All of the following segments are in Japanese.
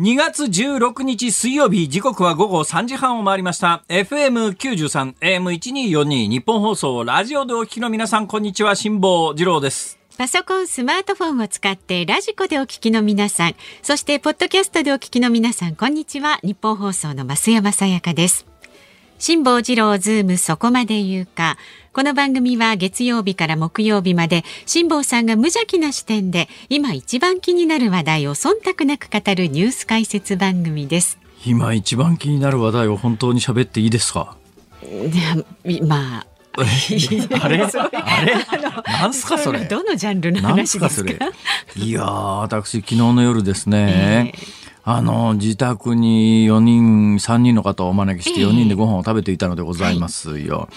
2月16日水曜日時刻は午後3時半を回りました FM93 AM1242 日本放送ラジオでお聞きの皆さんこんにちは辛坊治郎ですパソコン、スマートフォンを使ってラジコでお聞きの皆さん、そしてポッドキャストでお聞きの皆さん、こんにちは。ニッポン放送の増山さやかです。辛坊治郎ズームそこまで言うか。この番組は月曜日から木曜日まで辛坊さんが無邪気な視点で今一番気になる話題を忖度なく語るニュース解説番組です。今一番気になる話題を本当に喋っていいですか？まああれ？あれ？なんすかそれ？どのジャンルの話ですか？いや私昨日の夜ですね、えーあの、自宅に4人、3人の方をお招きして4人でご飯を食べていたのでございますよ。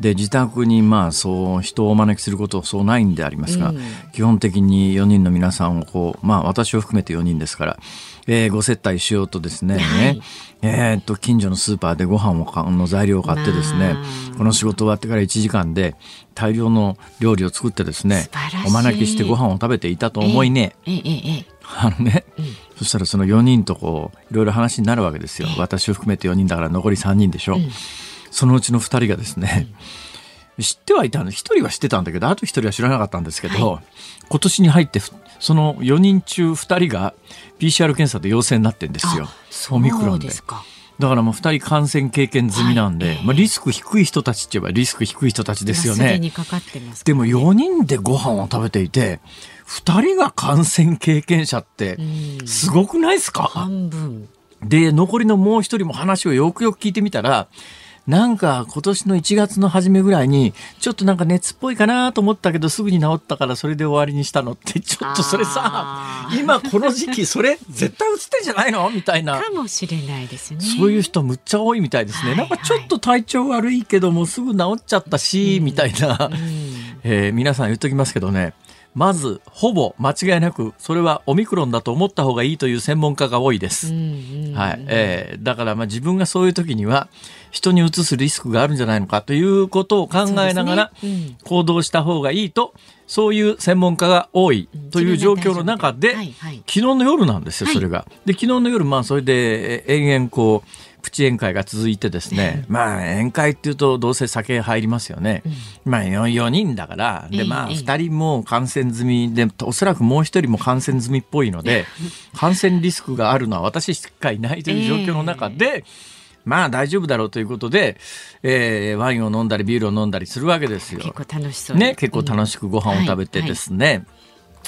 で、自宅にまあそう人をお招きすることそうないんでありますが、基本的に4人の皆さんをこう、まあ私を含めて4人ですから、えー、ご接待しようとですね、はい、えー、っと、近所のスーパーでご飯をの材料を買ってですね、この仕事終わってから1時間で大量の料理を作ってですね、お招きしてご飯を食べていたと思いね。えー、えー、えー あのね、うん、そしたらその4人とこういろいろ話になるわけですよ、私を含めて4人だから残り3人でしょ、うん、そのうちの2人がですね、うん、知ってはいたの1人は知ってたんだけどあと1人は知らなかったんですけど、はい、今年に入ってその4人中2人が PCR 検査で陽性になってんですよ。オミクロンで。だからもう2人感染経験済みなんで、はい、まあ、リスク低い人たちって言えばリスク低い人たちですよね。ででも4人でご飯を食べていて2人が感染経験者ってすごくないですか？半分。で残りのもう一人も話をよくよく聞いてみたらなんか今年の1月の初めぐらいにちょっとなんか熱っぽいかなと思ったけどすぐに治ったからそれで終わりにしたのってちょっとそれさ今この時期それ絶対映ってんじゃないの？みたいな。かもしれないですね。そういう人むっちゃ多いみたいですね、はいはい、なんかちょっと体調悪いけどもすぐ治っちゃったし、みたいな、えー、皆さん言っときますけどねまずほぼ間違いなくそれはオミクロンだと思った方がいいという専門家が多いです。はいえー、だからまあ自分がそういう時には人にうつすリスクがあるんじゃないのかということを考えながら行動した方がいいとそういう専門家が多いという状況の中で、昨日の夜なんですよそれが。で昨日の夜まあそれで延々こうプチ宴会が続いてですね、まあ宴会っていうとどうせ酒入りますよね。うん、まあ 4, 4人だから、でまあ2人も感染済みで、おそらくもう1人も感染済みっぽいので、感染リスクがあるのは私しかいないという状況の中で、まあ大丈夫だろうということで、えー、ワインを飲んだりビールを飲んだりするわけですよ。結構楽しそうね。結構楽しくご飯を食べてですね。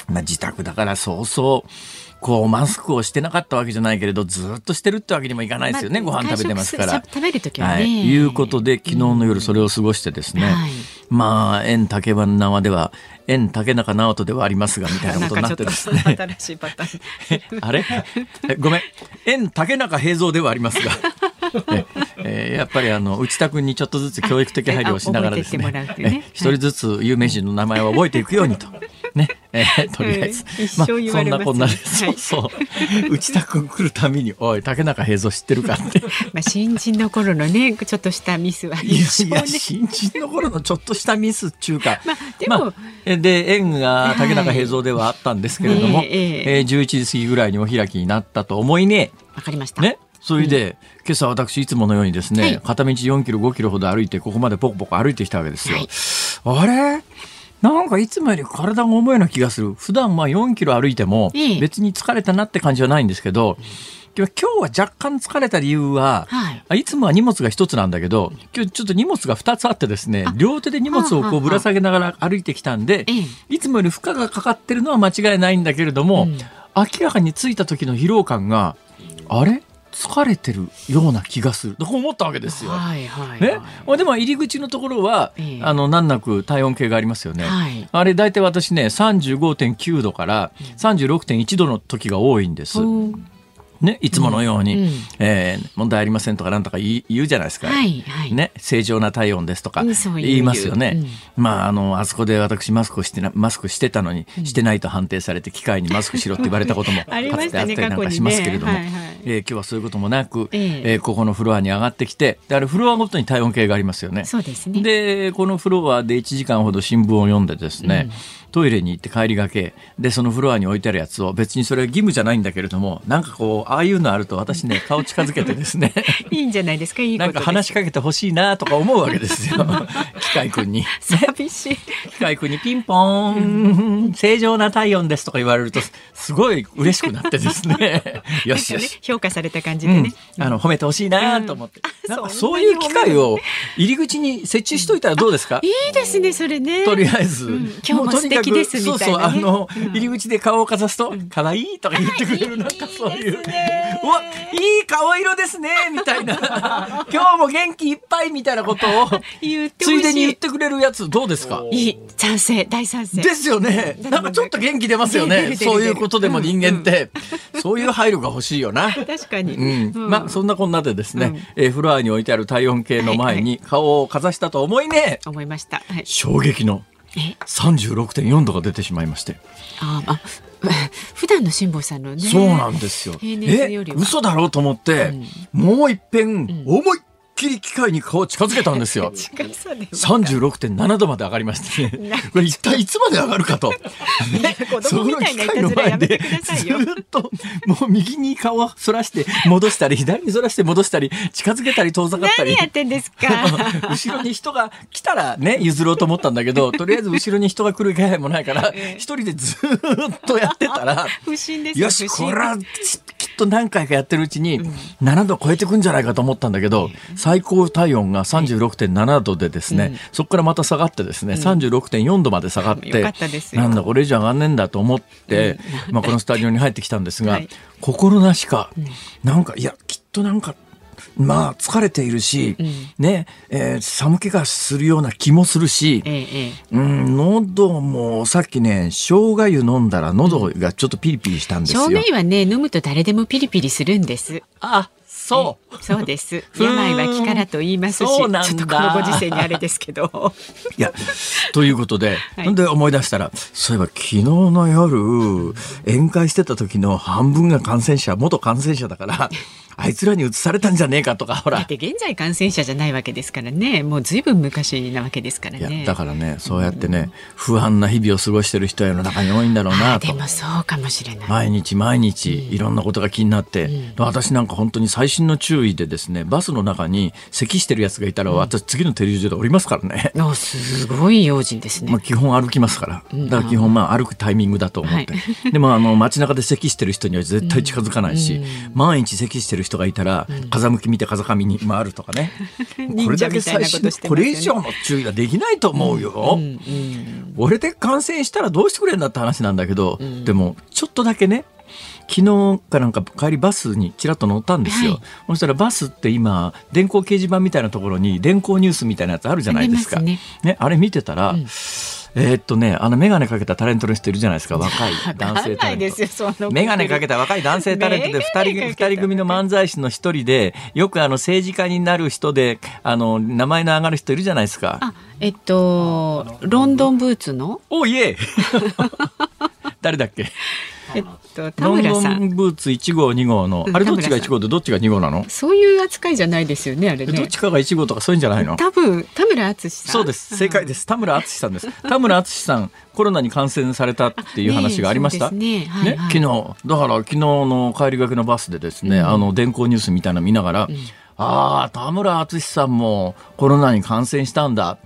まあ自宅だからそうそうこうマスクをしてなかったわけじゃないけれどずっとしてるってわけにもいかないですよね、まあ、ご飯食べてますから。食べる時はね、はい、いうことで昨日の夜それを過ごしてですね、まあ縁竹縄では縁竹中直人ではありますがみたいなことになってですね。新しいパターン。あれ？ごめん。縁竹中平蔵ではありますが。ええー、やっぱりあの内田君にちょっとずつ教育的配慮をしながらですね。ね。一人ずつ有名人の名前を覚えていくようにと。ね、えー、とりあえず、まあ、そんなこんなで、そうそう、内田君来るたびに、おい、竹中平蔵知ってるかって。まあ、新人の頃のね、ちょっとしたミスは、ね、いや、新人の頃のちょっとしたミスっていうか、まあ、でも、まあ、で、縁が竹中平蔵ではあったんですけれども、はい、えー、えー、11時過ぎぐらいにお開きになったと思いね。わかりました。ね。それで、うん、今朝私いつものようにですね、はい、片道4キロ5キロほど歩いてここまでポコポコ歩いてきたわけですよ。はい、あれ？なんかいつもより体が重いような気がする。普段まあ4キロ歩いても別に疲れたなって感じはないんですけど、今日は若干疲れた理由は、はい。いつもは荷物が一つなんだけど、今日ちょっと荷物が二つあってですね、両手で荷物をこうぶら下げながら歩いてきたんでええ、いつもより負荷がかかってるのは間違いないんだけれども、うん。明らかに着いた時の疲労感が、あれ？疲れてるような気がする。と 思ったわけですよ。はいはいね？はい、でも入り口のところは、ええあの難なく体温計がありますよね。はいあれ大体私ね35.9度から36.1度の時が多いんです。うんね、いつものように、うんえー問題ありませんとかなんとか言うじゃないですか。はいはい。ね、正常な体温ですとか言いますよね。言うまあ、あの、あそこで私マスクをしてな、マスクしてたのに、してないと判定されて機械にマスクしろって言われたことも かつてあったりなんかしますけれども、ねはいはい。えー今日はそういうこともなく、ええ。えーここのフロアに上がってきて、であれフロアごとに体温計がありますよね。そうですね。で、このフロアで1時間ほど新聞を読んでですね、トイレに行って帰りがけ、で、そのフロアに置いてあるやつを、別にそれは義務じゃないんだけれども、なんかこう、ああいうのあると私ね、顔近づけてですね、いいんじゃないですか？いいこなんか話しかけてほしいなとか思うわけですよ。機械君に。寂しい。機械君にピンポーン、正常な体温ですとか言われると、すごい嬉しくなってですね、よしよねし。評価された感じうん。でね、、あの褒めてほしいなと思って、うん。なんかそそういう機会を入り口に設置しといたらどうですか、いいですねそれね。とりあえず、うん。今日も素敵そうそうあの、うん。入り口で顔をかざすと可愛いとか言ってくれるなんかそういう。うわいい顔色ですねみたいな。今日も元気いっぱいみたいなことを ついでに言ってくれるやつどうですか？いい賛成大賛成。ですよね。なんかちょっと元気出ますよね。そういうことでも人間って、そういう配慮が欲しいよな。確かに、うん、うん。まあそんなこんなでですね、うん。えーフロアに置いてある体温計の前に顔をかざしたと思いね、思いました、はい、衝撃のえ36.4度が出てしまいまして、ああ 普段の辛坊さんのね。そうなんですよ。えは。嘘だろうと思って、もう一遍思いっきり機械に顔を近づけたんですよ。近そうで36.7度まで上がりましてね。これ一体いつまで上がるかと。ね 子供みたいなの機械の前でずっと、もう右に顔を反らして戻したり、左に反らして戻したり、近づけたり遠ざかったり何。やってんですか 後ろに人が来たらね、譲ろうと思ったんだけど、とりあえず後ろに人が来る気配もないから、ええ一人でずーっとやってたら、不審ですよし、これはききっと何回かやってるうちに7度超えてくんじゃないかと思ったんだけど、最高体温が36.7度でですね、そこからまた下がってですね、36.4度まで下がって、なんだこれ以上上がんねえんだと思って、まあこのスタジオに入ってきたんですが、はい。心なしか、なんか、いや、きっとなんか、まあ疲れているし、ね、えー寒気がするような気もするし、ええええ。うん、喉もさっきね、生姜湯飲んだら喉がちょっとピリピリしたんですよ。生姜湯はね飲むと誰でもピリピリするんです。あ、そう。そうです。病は気からと言いますしちょっとこのご時世にあれですけど。いや、ということで、はい。で思い出したら、そういえば昨日の夜、宴会してた時の半分が感染者、元感染者だから、あいつらに移されたんじゃねえかとか、ほら。だっ。て現在感染者じゃないわけですからね。もうずいぶん昔なわけですからね。だからね、そうやってね、不安な日々を過ごしてる人世の中に多いんだろうあなと。でもそうかもしれない、毎日毎日いろんなことが気になって、私なんか本当に最新の注意でですねバスの中に咳してるやつがいたら私次の停留所で降りますからね、おすごい用心ですね、まあ、基本歩きますから。だから基本まあ歩くタイミングだと思って、でもあの街中で咳してる人には絶対近づかないし、毎日咳してる人がいたら風向き見て風上に回るとかね、これだけ最新のこれ以上の注意はできないと思うよ。うんうん俺で感染したらどうしてくれんだって話なんだけど、でもちょっとだけね昨日かなんか帰りバスにちらっと乗ったんですよ、はい。そしたらバスって今電光掲示板みたいなところに電光ニュースみたいなやつあるじゃないですか。ね。ねあれ見てたら、えーっとねあの眼鏡かけたタレントの人いるじゃないですか。若い男性 タレント。眼鏡かけた若い男性タレントで二人二人組の漫才師の一人でよくあの政治家になる人であの名前の上がる人いるじゃないですか。あえっとロンドンブーツの？おいえ 誰だっけ？えっと田ロン村さん。ドンブーツ1号2号のうんあれどっちが田村さん1号でどっちが2号なの、そういう扱いじゃないですよねあれね。どっちかが1号とかそういうんじゃないの？多分田村敦さん。そうです。正解です。田村敦さんです。田村敦さんコロナに感染されたっていう話がありました、ねね。はいはい。昨日。だから昨日の帰りがけのバスでですね、あの電光ニュースみたいなの見ながら、ああ田村敦さんもコロナに感染したんだ、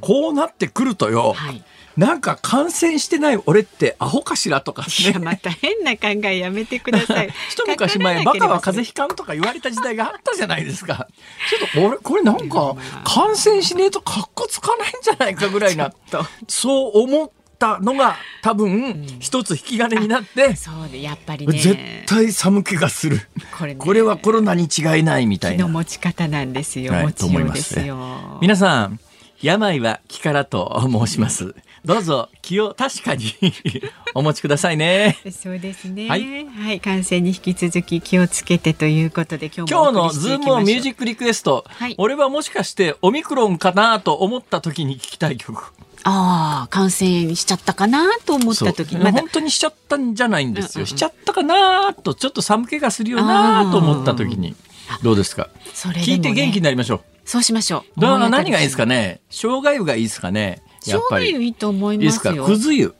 こうなってくるとよ、はいなんか感染してない俺ってアホかしらとか、ね、いやまた変な考えやめてください。一昔前バカは風邪ひかんとか言われた時代があったじゃないですか。ちょっと俺これなんか感染しねえとかっこつかないんじゃないかぐらいな。そう思ったのが多分一つ引き金になって、うん、そうでやっぱりね。絶対寒気がする。これ,、これはコロナに違いないみたいな。気の持ち方なんですよ、はい、持ちようですよ、皆さん病は気からと申します。どうぞ気を確かに お持ちくださいね。そうですね。はい、はい、感染に引き続き気をつけてということで今日も今日のズームミュージックリクエスト、はい、俺はもしかしてオミクロンかなと思った時に聞きたい曲。ああ、感染しちゃったかなと思った時に、ま、本当にしちゃったんじゃないんですよ。うんうん、しちゃったかなと、ちょっと寒気がするよなと思った時に。どうですか、ね、聞いて元気になりましょう。そうしましょう。だから何がいいですかね？生姜湯がいいですかね？やっぱり。生姜湯いいと思いますよ。いいくず湯。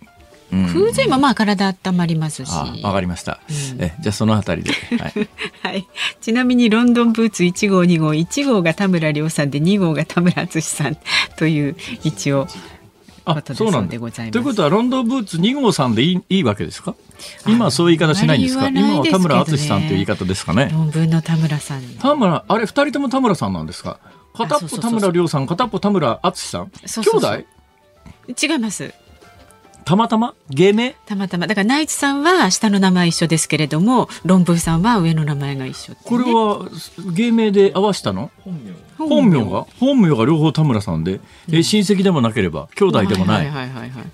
風前もまあ体温まりますし。わかりました。うん、えじゃあそのあたりで。はい、はい。ちなみにロンドンブーツ1号2号1号が田村亮さんで2号が田村淳さんという一応。あそうなんでございます。ということはロンドンブーツ2号さんでいいいいわけですか？今はそういう言い方しないんですか、ね、今は田村淳さんという言い方ですかね論文の田村さん田村あれ二人とも田村さんなんですか？片っぽ田村亮さん片っぽ田村淳さん？兄弟？違います。たまたま？芸名？たまたま。だからナイツさんは下の名前一緒ですけれども論文さんは上の名前が一緒、ね、これは芸名で合わせたの？本名。が？本名が両方田村さんで、うん、え親戚でもなければ兄弟でもない。はいはいはいはい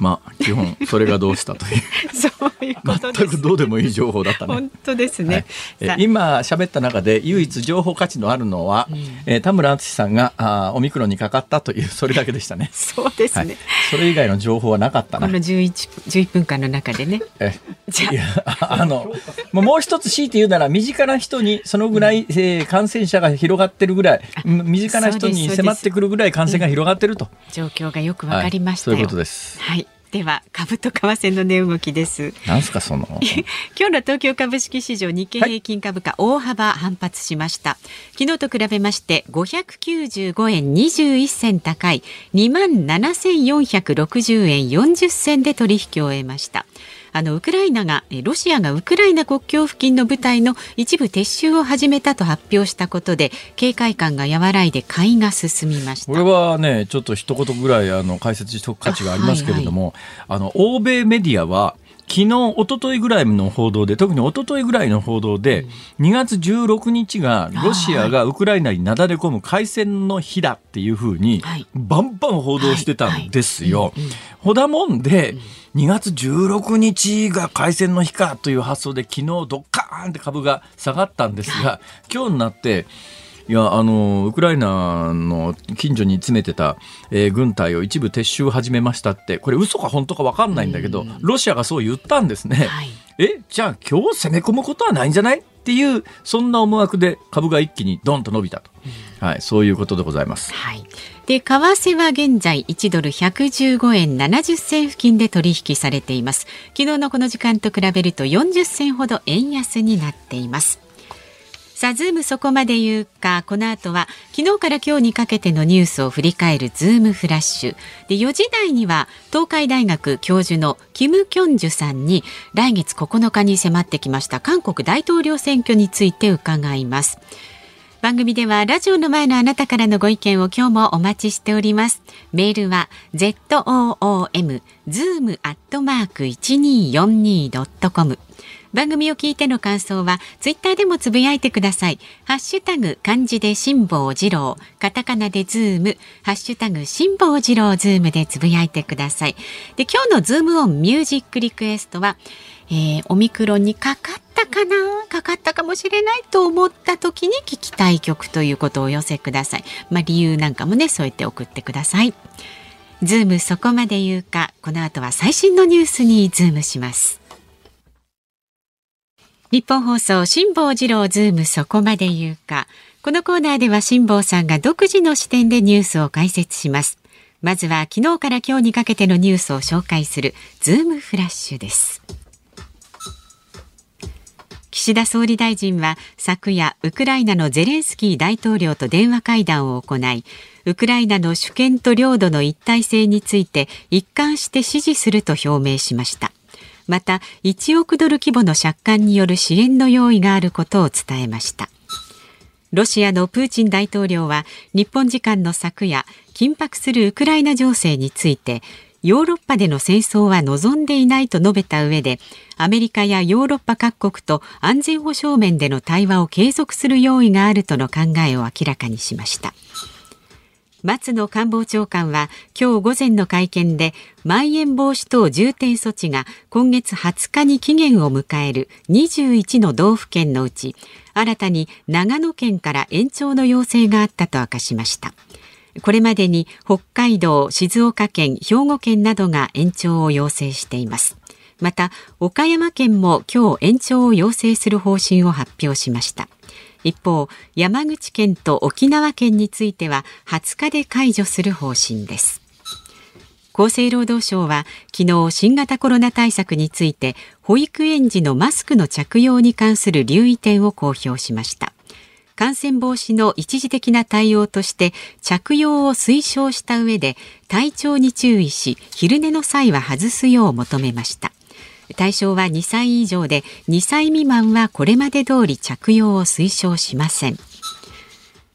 まあ基本それがどうしたという。そういうこと全くどうでもいい情報だったね。本当ですね。はい、今喋った中で唯一情報価値のあるのは、うん、えー、田村淳さんがあオミクロンにかかったという それだけでしたね。そうですね、はい、それ以外の情報はなかったな。この十一十一分間の中でね。えじゃあ。あのもう一つ強いて言うなら身近な人にそのぐらい、うん、えー、感染者が広がってるぐらい身近な人に迫ってくるぐらい感染が広がってると、状況がよくわかりました、はい、そういうことです。はい。では株と為替の値動きです。なんすかその 今日の東京株式市場日経平均株価大幅反発しました。はい、昨日と比べまして595円21銭高い2万7460円40銭で取引を終えました。あのウクライナがロシアがウクライナ国境付近の部隊の一部撤収を始めたと発表したことで警戒感が和らいで買いが進みました。これはねちょっと一言ぐらいあの解説しておく価値がありますけれどもあ、はいはい、あの欧米メディアは昨日、一昨日ぐらいの報道で、特に一昨日ぐらいの報道で、2月16日がロシアがウクライナになだれ込む開戦の日だっていうふうに、バンバン報道してたんですよ。ほだもんで、2月16日が開戦の日かという発想で昨日ドッカーンって株が下がったんですが、今日になって、いやあのウクライナの近所に詰めてた、えー、軍隊を一部撤収を始めましたってこれ嘘か本当か分かんないんだけど、ロシアがそう言ったんですね。はい、えじゃあ今日攻め込むことはないんじゃない？っていうそんな思惑で株が一気にドンと伸びたと、うん、はい、そういうことでございます。はい。で為替は現在1ドル115円70銭付近で取引されています。昨日のこの時間と比べると40銭ほど円安になっていますさあ、ズームそこまで言うか、この後は昨日から今日にかけてのニュースを振り返るズームフラッシュ。で、4時台には東海大学教授のキム・キョンジュさんに来月9日に迫ってきました韓国大統領選挙について伺います。番組ではラジオの前のあなたからのご意見を今日もお待ちしております。メールは zoom zoom アットマーク 1242.com 番組を聞いての感想はツイッターでもつぶやいてください。ハッシュタグ漢字で辛坊治郎、カタカナでズーム、ハッシュタグ辛坊治郎ズームでつぶやいてください。で、今日のズームオンミュージックリクエストは、えー、オミクロンにかかったかなかかったかもしれないと思った時に聞きたい曲ということをお寄せください。まあ、理由なんかもね、そうやって送ってください。ズームそこまで言うか、この後は最新のニュースにズームします。ニッポン放送辛坊治郎ズームそこまで言うか。このコーナーでは辛坊さんが独自の視点でニュースを解説します。まずは昨日から今日にかけてのニュースを紹介するズームフラッシュです。岸田総理大臣は昨夜ウクライナのゼレンスキー大統領と電話会談を行いウクライナの主権と領土の一体性について一貫して支持すると表明しました。また1億ドル規模の借款による支援の用意があることを伝えました。ロシアのプーチン大統領は日本時間の昨夜緊迫するウクライナ情勢についてヨーロッパでの戦争は望んでいないと述べた上でアメリカやヨーロッパ各国と安全保障面での対話を継続する用意があるとの考えを明らかにしました。松野官房長官は今日午前の会見でまん延防止等重点措置が今月20日に期限を迎える21の道府県のうち新たに長野県から延長の要請があったと明かしました。これまでに北海道、静岡県、兵庫県などが延長を要請しています。また岡山県も今日延長を要請する方針を発表しました。一方山口県と沖縄県については20日で解除する方針です。厚生労働省は昨日新型コロナ対策について保育園児のマスクの着用に関する留意点を公表しました。感染防止の一時的な対応として着用を推奨した上で体調に注意し昼寝の際は外すよう求めました。対象は2歳以上で2歳未満はこれまで通り着用を推奨しません。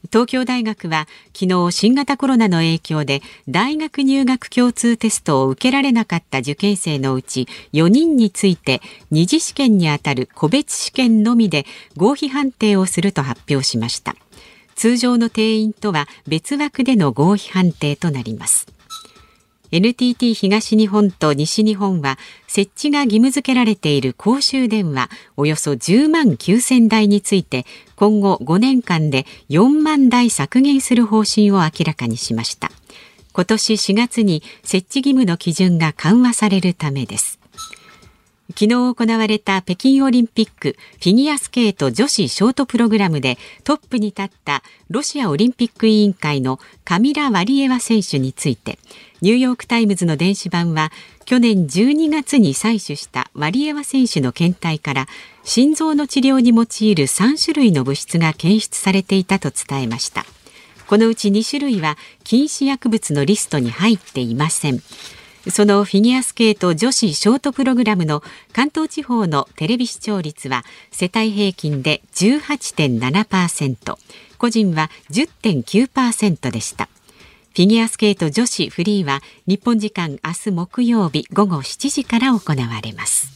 東京大学は昨日新型コロナの影響で大学入学共通テストを受けられなかった受験生のうち4人について二次試験にあたる個別試験のみで合否判定をすると発表しました。通常の定員とは別枠での合否判定となります。NTT 東日本と西日本は設置が義務付けられている公衆電話およそ10万9000台について今後5年間で4万台削減する方針を明らかにしました。今年4月に設置義務の基準が緩和されるためです。昨日行われた北京オリンピックフィギュアスケート女子ショートプログラムでトップに立ったロシアオリンピック委員会のカミラ・ワリエワ選手についてニューヨーク・タイムズの電子版は去年12月に採取したワリエワ選手の検体から心臓の治療に用いる3種類の物質が検出されていたと伝えました。このうち2種類は禁止薬物のリストに入っていません。そのフィギュアスケート女子ショートプログラムの関東地方のテレビ視聴率は世帯平均で18.7%個人は10.9%でした。フィギュアスケート女子フリーは日本時間明日木曜日午後7時から行われます。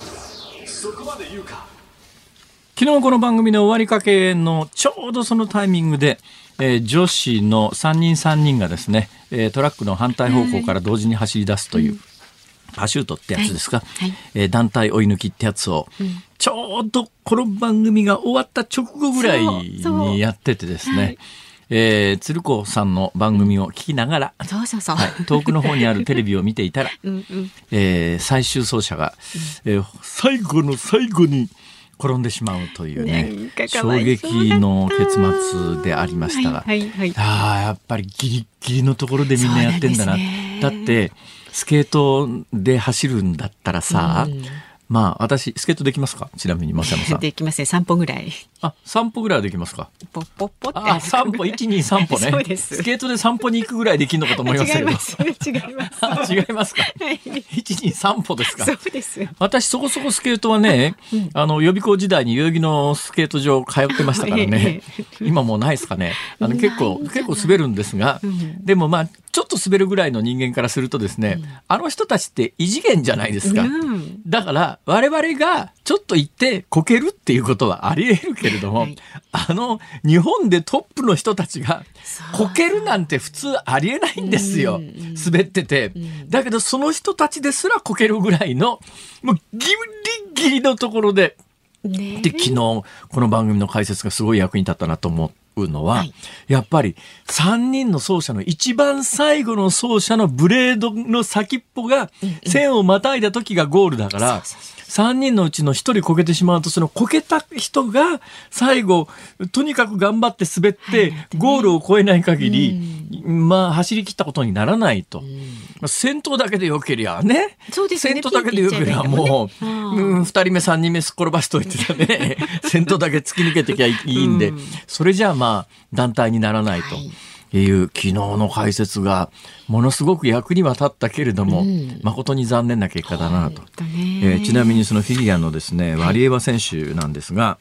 昨日この番組の終わりかけのちょうどそのタイミングで、えー、女子の3人3人がですね、えー、トラックの反対方向から同時に走り出すという、うん、パシュートってやつですか、はい。はい、えー、団体追い抜きってやつを、うん、ちょうどこの番組が終わった直後ぐらいにやっててですね、えー、鶴子さんの番組を聞きながら、そうそうそう、はい、遠くの方にあるテレビを見ていたら、うんうん、えー、最終走者が、えー、最後の最後に転んでしまうというね衝撃の結末でありましたが、はいはいはい、あやっぱりギリギリのところでみんなやってんだな。だってスケートで走るんだったらさ、うんまあ私スケートできますか？ちなみに松山さん。できますね散歩ぐらい。あ散歩ぐらいはできますか？ポッポッポってあ散歩一二散歩ね。そうです。スケートで散歩に行くぐらいできるのかと思いますけど。違います違います。違いますか。一二散歩ですか？そうです。私そこそこスケートはね、あの予備校時代に代々木のスケート場通ってましたからね。今もうないですかね。あの結構結構滑るんですが、でもまあちょっと滑るぐらいの人間からするとですね、うん、あの人たちって異次元じゃないですか。うん、だから我々がちょっと行ってこけるっていうことはあり得るけれども、はい、あの日本でトップの人たちがこけるなんて普通ありえないんですよ。滑ってて。だけどその人たちですらこけるぐらいのもうギリギリのところでで昨日この番組の解説がすごい役に立ったなと思うのは、はい、やっぱり3人の奏者の一番最後の奏者のブレードの先っぽが線をまたいだ時がゴールだから、3人のうちの1人こけてしまうとそのこけた人が最後とにかく頑張って滑ってゴールを越えない限り、まあ走り切ったことにならないと。まあ、先頭だけでよけりゃね。そうですね。先頭だけでよけりゃもう、うん、2人目3人目転ばしといてたね。先頭だけ突き抜けてきゃいいんで、それじゃあまあ団体にならないと。いう昨日の解説がものすごく役には立ったけれども、誠に残念な結果だなと、えーちなみにそのフィギュアのですねワリエワ選手なんですが、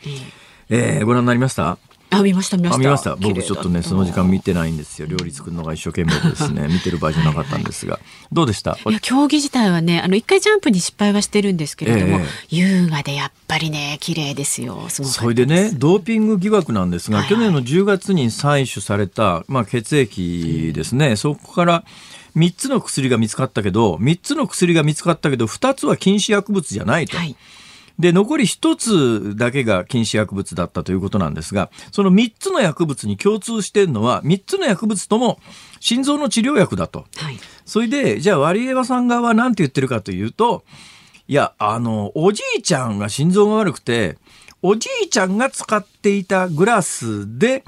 えーご覧になりました？あ見ました見ました。あ見ました。僕ちょっとねその時間見てないんですよ。料理作るのが一生懸命でですね。見てる場合じゃなかったんですが。どうでした？いや競技自体はねあの一回ジャンプに失敗はしてるんですけれども、ええ。優雅でやっぱりね綺麗ですよ。それでねドーピング疑惑なんですが、はいはい。去年の10月に採取された、まあ、血液ですね、そこから3つの薬が見つかったけど3つの薬が見つかったけど2つは禁止薬物じゃないと。はいで残り1つだけが禁止薬物だったということなんですがその3つの薬物に共通しているのは3つの薬物とも心臓の治療薬だと。はいそれで、じゃあ、ワリエワさん側は何て言ってるかというと、いや、あの、おじいちゃんが心臓が悪くて、おじいちゃんが使っていたグラスで、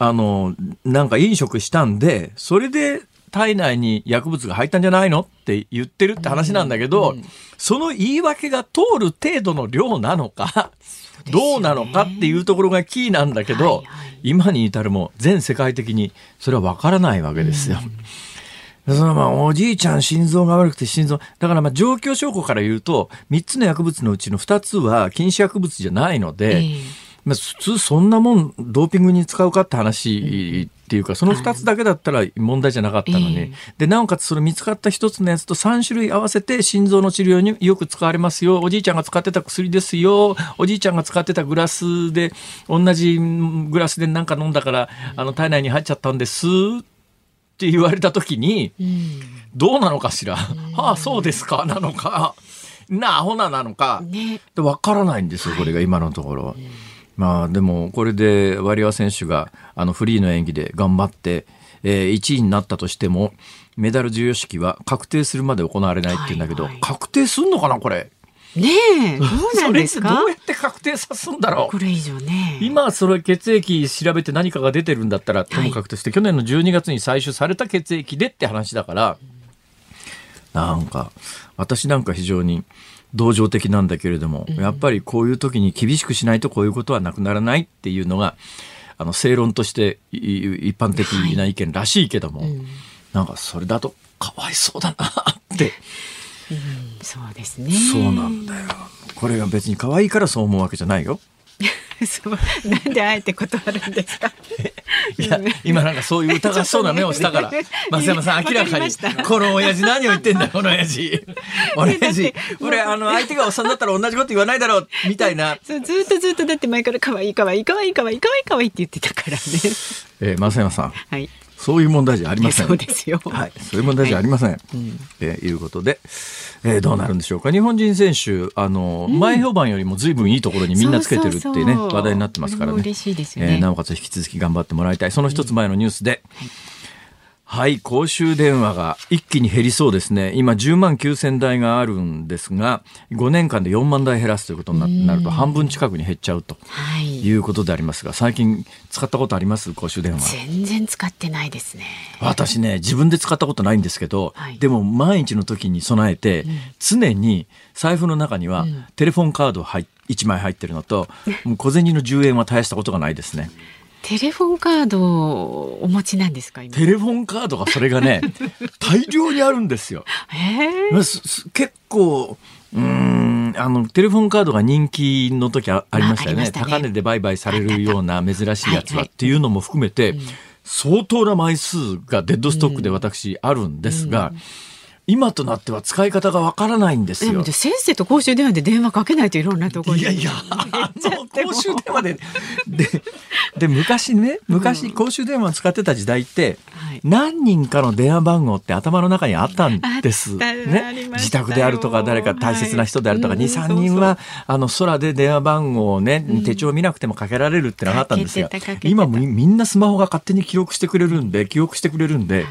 あの、なんか飲食したんで、それで体内に薬物が入ったんじゃないのって言ってるって話なんだけど、その言い訳が通る程度の量なのか、どうなのかっていうところがキーなんだけど、はいはい。今に至るも全世界的にそれは分からないわけですよ。そのまあおじいちゃん。心臓が悪くて心臓だからまあ状況証拠から言うと3つの薬物のうちの2つは禁止薬物じゃないので、ええまあ、普通そんなもんドーピングに使うかって話っていうかその2つだけだったら問題じゃなかったのに、ええ。でなおかつその見つかった1つのやつと3種類合わせて心臓の治療によく使われますよ。おじいちゃんが使ってた薬ですよ。おじいちゃんが使ってたグラスで同じグラスで何か飲んだからあの体内に入っちゃったんです。って言われた時にうん。どうなのかしら、ああそうですか。なのか。なあほななのか、ね。で分からないんですよこれが今のところ。まあでもこれでワリエワ選手があのフリーの演技で頑張って、えー1位になったとしてもメダル授与式は確定するまで行われないっていうんだけど、はいはい確定すんのかなこれ？ねえ どうなんですか？どうやって確定さすんだろう？これ以上ね。今それ血液調べて何かが出てるんだったらともかくとして、去年の12月に採取された血液でって話だからなんか私なんか非常に同情的なんだけれども、やっぱりこういう時に厳しくしないとこういうことはなくならないっていうのがあの正論としてい一般的な意見らしいけども、なんかそれだとかわいそうだなって、そうですね。そうなんだよ。これが別に可愛いからそう思うわけじゃないよ。そうなんであえて断るんですか？いや、今なんかそういう疑そうな目をしたから。松山さん、明らかに。この親父何を言ってんだ、この親父。親父。俺、あの、相手がおっさんだったら同じこと言わないだろう、みたいな。そうずっとずっとだって前から可愛い可愛い可愛い可愛い可愛い可愛いって言ってたからね。えー、松山さん、はいそういう問題じゃありません。そうですよはい、そういう問題じゃありません。えーいうことで、えーどうなるんでしょうか。日本人選手、あの、前評判よりも随分いいところにみんなつけてるっていうね、そうそうそう話題になってますからね。嬉しいですよねえーなおかつ引き続き頑張ってもらいたい。その一つ前のニュースで、はい、公衆電話が一気に減りそうですね。今10万9000台があるんですが、5年間で4万台減らすということにななると半分近くに減っちゃうとはい。いうことでありますが、最近使ったことあります？公衆電話。全然使ってないですね。私ね自分で使ったことないんですけど、はい。でも万一の時に備えて、常に財布の中にはテレフォンカード入1枚入ってるのと、もう小銭の10円は絶やしたことがないですね。テレフォンカードをお持ちなんですか今？テレフォンカードがそれがね 大量にあるんですよ。へえすす結構うーんあのテレフォンカードが人気の時あありましたよね。ましたね。高値で売買されるような珍しいやつはっていうのも含めて、相当な枚数がデッドストックで私あるんですが、今となっては使い方がわからないんですよ。でも。先生と公衆電話で電話かけないといろんなところに。いやいや、あの公衆電話で、で、で、昔ね、昔公衆電話を使ってた時代って、はい。何人かの電話番号って頭の中にあったんです。ね。自宅であるとか、誰か大切な人であるとか、2、はいうん3人は、あの、空で電話番号をね、手帳見なくてもかけられるってのがあったんですが今みみんなスマホが勝手に記録してくれるんで、記憶してくれるんで、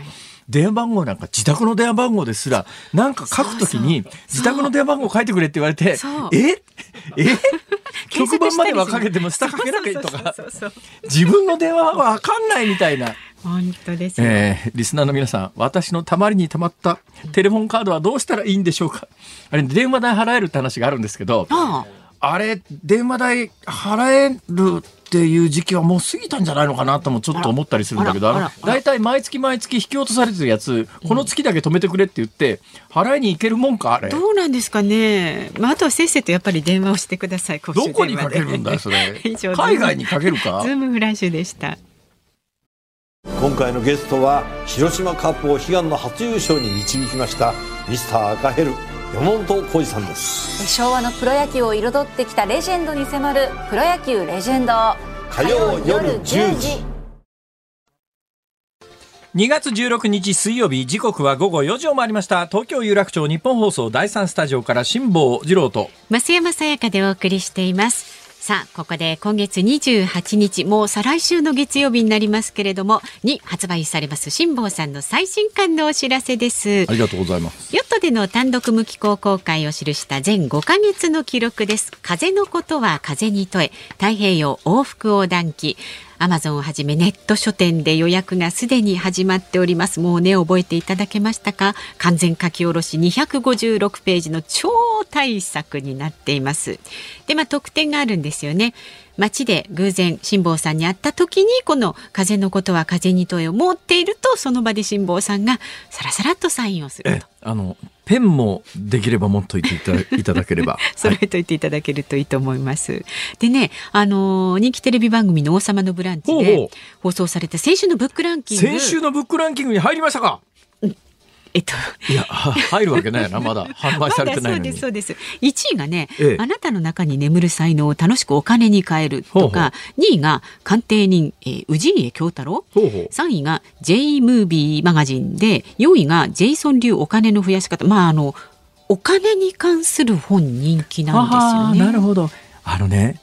電話番号なんか自宅の電話番号ですら、なんか書くときに自宅の電話番号書いてくれって言われてそう、え？え？局番まではかけても下かけなきゃとか？そうそうそうそう自分の電話はわかんないみたいな、本当ですよ、えーリスナーの皆さん私のたまりにたまったテレフォンカードはどうしたらいいんでしょうか？あれ電話代払えるって話があるんですけどあ。あれ電話代払えるっっていう時期はもう過ぎたんじゃないのかなともちょっと思ったりするんだけど、大体毎月毎月引き落とされてるやつ、この月だけ止めてくれって言って、払いに行けるもんか、あれ。どうなんですかね。まあ、あとはせっせとやっぱり電話をしてください。どこにかけるんだよ、それ。海外にかけるか？ズームフラッシュでした。今回のゲストは広島カップを悲願の初優勝に導きましたミスター赤ヘル山本浩二さんです。昭和のプロ野球を彩ってきたレジェンドに迫る「プロ野球レジェンド」火曜夜10時。2月16日水曜日時刻は午後4時を回りました。東京有楽町日本放送第3スタジオから辛坊治郎と。増山さやかでお送りしています。さあここで今月28日もう再来週の月曜日になりますけれどもに発売されます辛坊さんの最新刊のお知らせです。ありがとうございますでの単独無寄港公開を記した全5ヶ月の記録です。風のことは風に問え太平洋往復横断機。アマゾンをはじめネット書店で予約がすでに始まっております。もうね覚えていただけましたか？完全書き下ろし256ページの超大作になっています。でまあ特典があるんですよね。街で偶然辛坊さんに会った時にこの風のことは風に問えを持っているとその場で辛坊さんがさらさらとサインをすると。あのペンもできれば持っといていただければ揃えといていただけるといいと思います。はい、でね、あの人気テレビ番組の王様のブランチで放送された先週のブックランキング。先週のブックランキングに入りましたか？えっと、いや入るわけないなまだ。販売されてないそうですそうです1位がね、ええ、あなたの中に眠る才能を楽しくお金に変えるとか2位が鑑定人、えー、氏家京太郎。ほうほう。3位が J ムービーマガジンで4位がジェイソン流お金の増やし方。まああのお金に関する本人気なんですよね。なるほど。あのね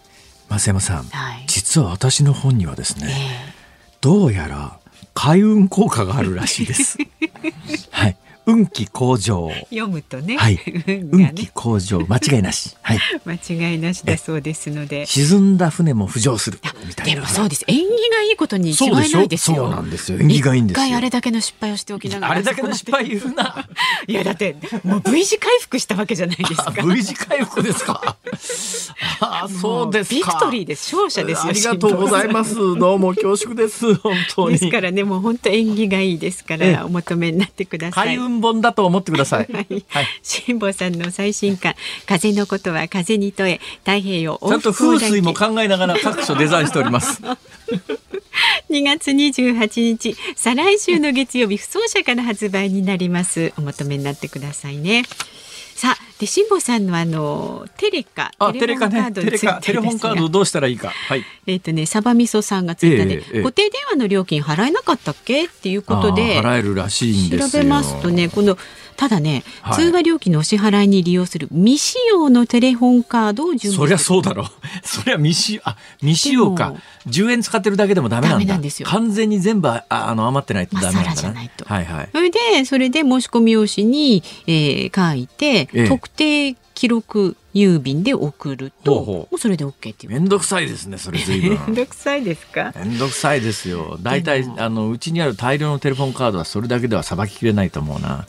増山さん、はい、実は私の本にはですね、えー、どうやら開運効果があるらしいです。はい。運気向上。読むとね。はい。運気向上、間違いなし。はい。間違いなしだそうですので。沈んだ船も浮上する。みたいな。でもそうです。縁起がいいことに違いないですよ。そうなんですよ。縁起がいいんですよ。一回あれだけの失敗をしておきながら。あれだけの失敗言うな。いやだってもう V 字回復したわけじゃないですか。V 字回復ですか？あそうですビクトリーです。勝者ですよ。ありがとうございます。どうも恐縮です。本当に。ですからねもう本当縁起がいいですからお求めになってください。本だと思ってください。はい。辛坊さんの最新刊風のことは風に問え太平洋ちゃんと風水も考えながら各所デザインしております。2月28日再来週の月曜日不走者から発売になりますお求めになってくださいねさあで辛坊さんのあのテレカテレカね。テレカテレホンカードどうしたらいいか。はい。えっ、とねサバ味噌さんがツイッターで、えーえー、固定電話の料金払えなかったっけ？っていうことで払えるらしいんです調べますとねこのただね、はい、通話料金のお支払いに利用する未使用のテレホンカードを準備そりゃそうだろう。そりゃ未使用、あ、未使用か。10円使ってるだけでもダメなんだ。ん完全に全部ああの余ってないとダメなんだな。はいはい。それで、それで申し込み用紙に、えー、書いて、ええ、特定記録郵便で送るともうそれで OK っていう。面倒くさいですねそれ随分。面倒くさいですか？面倒くさいですよ。大体あのうちにある大量のテレフォンカードはそれだけではさばききれないと思うな。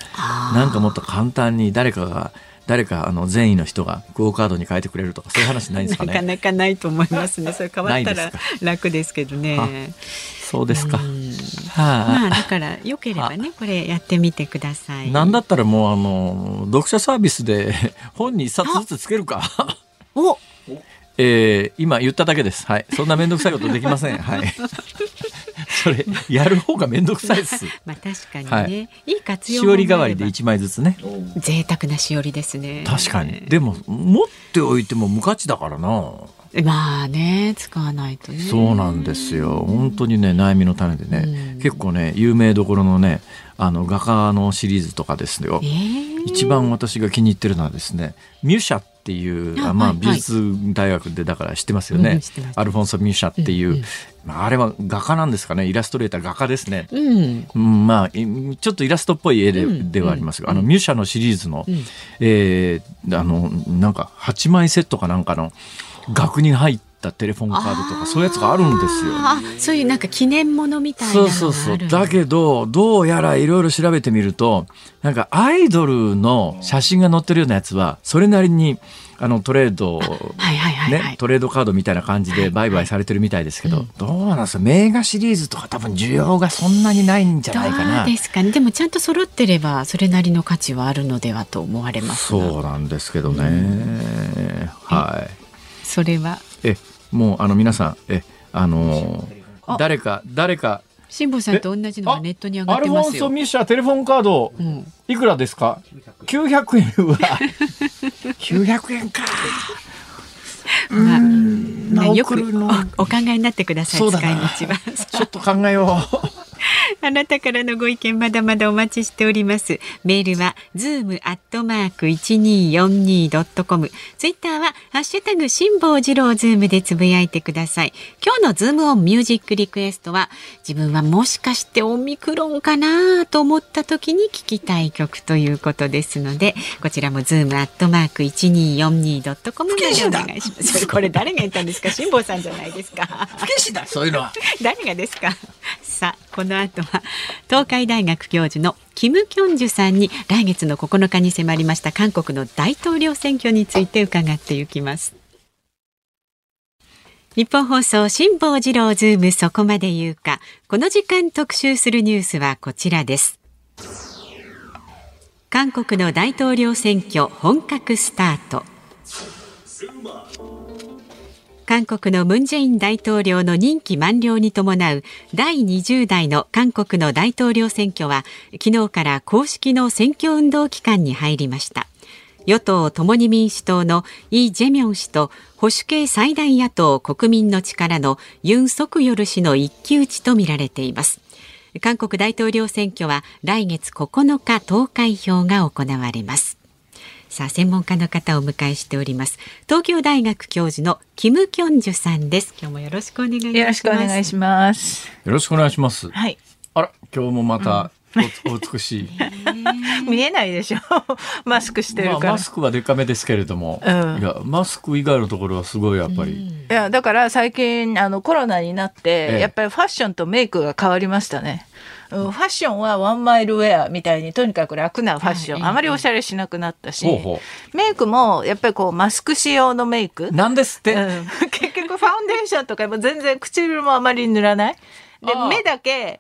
なんかもっと簡単に誰かが誰かあの善意の人がクオカードに変えてくれるとかそういう話ないんですかね？なかなかないと思いますねそれ変わったら楽ですけどねそうですか。はあ、まあだからよければねこれやってみてください。なんだったらもうあの読者サービスで 本に一冊ずつつけるか。お。えー、今言っただけです。はい。そんな面倒くさいことできません。はい。それやる方が面倒くさいです。まあ確かにね、はい、いい活用しおり代わりで一枚ずつね。贅沢なしおりですね。確かに。でも持っておいても無価値だからな。まあね使わないとねそうなんですよ本当にね悩みの種でね、うん、結構ね有名どころのねあの画家のシリーズとかですよ、えー、一番私が気に入ってるのはですねミュシャっていうあ、まあ、美術大学でだから知ってますよね、うん、アルフォンソ・ミュシャっていう、うんうん。まあ、あれは画家なんですかね？イラストレーター画家ですね、うん、まあちょっとイラストっぽい絵で,、ではありますが、あのミュシャのシリーズの、えー、あのなんか8枚セットかなんかの額に入っったテレフォンカードとかそういうやつがあるんですよ。あそういうなんか記念物みたいなそうそうそう。だけどどうやらいろいろ調べてみるとなんかアイドルの写真が載ってるようなやつはそれなりにあのトレードはいはいはいはい、ね、トレードカードみたいな感じで売買されてるみたいですけど、どうなんですか？名画シリーズとか多分需要がそんなにないんじゃないかな。ですかね。でもちゃんと揃ってればそれなりの価値はあるのではと思われますが。そうなんですけどね、はい。それは。えもうあの皆さんえあのあ。誰か誰か辛坊さんと同じのがネットに上がアルフォンソ・。ミッシャーテレフォンカードうん。いくらですか？900円は。900円か。まあまあねよくおお考えになってくださいそうだな。使い道は。ちょっと考えよう あなたからのご意見まだまだお待ちしております。メールは zoom アットマーク一二四二ドットコム。ツイッターはハッシュタグ辛坊治郎ズームでつぶやいてください。今日のズームオンミュージックリクエストは自分はもしかしてオミクロンかなと思った時に聞きたい曲ということですので、こちらもズームアットマーク一二四二ドットコムまでお願いします。これ誰が言ったんですか？辛坊さんじゃないですか。不謹慎だそういうのは 誰がですか？さあこの後は東海大学教授のキム・キョンジュさんに来月の9日に迫りました韓国の大統領選挙について伺っていきます。日本放送辛坊治郎ズームそこまで言うか。この時間特集するニュースはこちらです。韓国の大統領選挙本格スタート。韓国のムン・ジェイン大統領の任期満了に伴う第20代の韓国の大統領選挙は昨日から公式の選挙運動期間に入りました。与党共に民主党のイ・ジェミョン氏と保守系最大野党国民の力のユン・ソクヨル氏の一騎打ちとみられています。韓国大統領選挙は来月9日投開票が行われます。さあ専門家の方をお迎えしております。東京大学教授のキム・キョンジュさんです。今日もよろしくお願いします。よろしくお願いします。よろしくお願いします。はい。あら今日もまたお,、お美しい。見えないでしょ。マスクしてるまあ、から。マスクはデカめですけれども、うん。いやマスク以外のところはすごいやっぱり、いや、だから最近、あの、コロナになって、ええ。やっぱりファッションとメイクが変わりましたね。うんファッションはワンマイルウェアみたいにとにかく楽なファッション、あまりおしゃれしなくなったし、メイクもやっぱりこうマスク仕様のメイク、うなんですって、うん、結局ファウンデーションとかも全然唇もあまり塗らない。で目だけ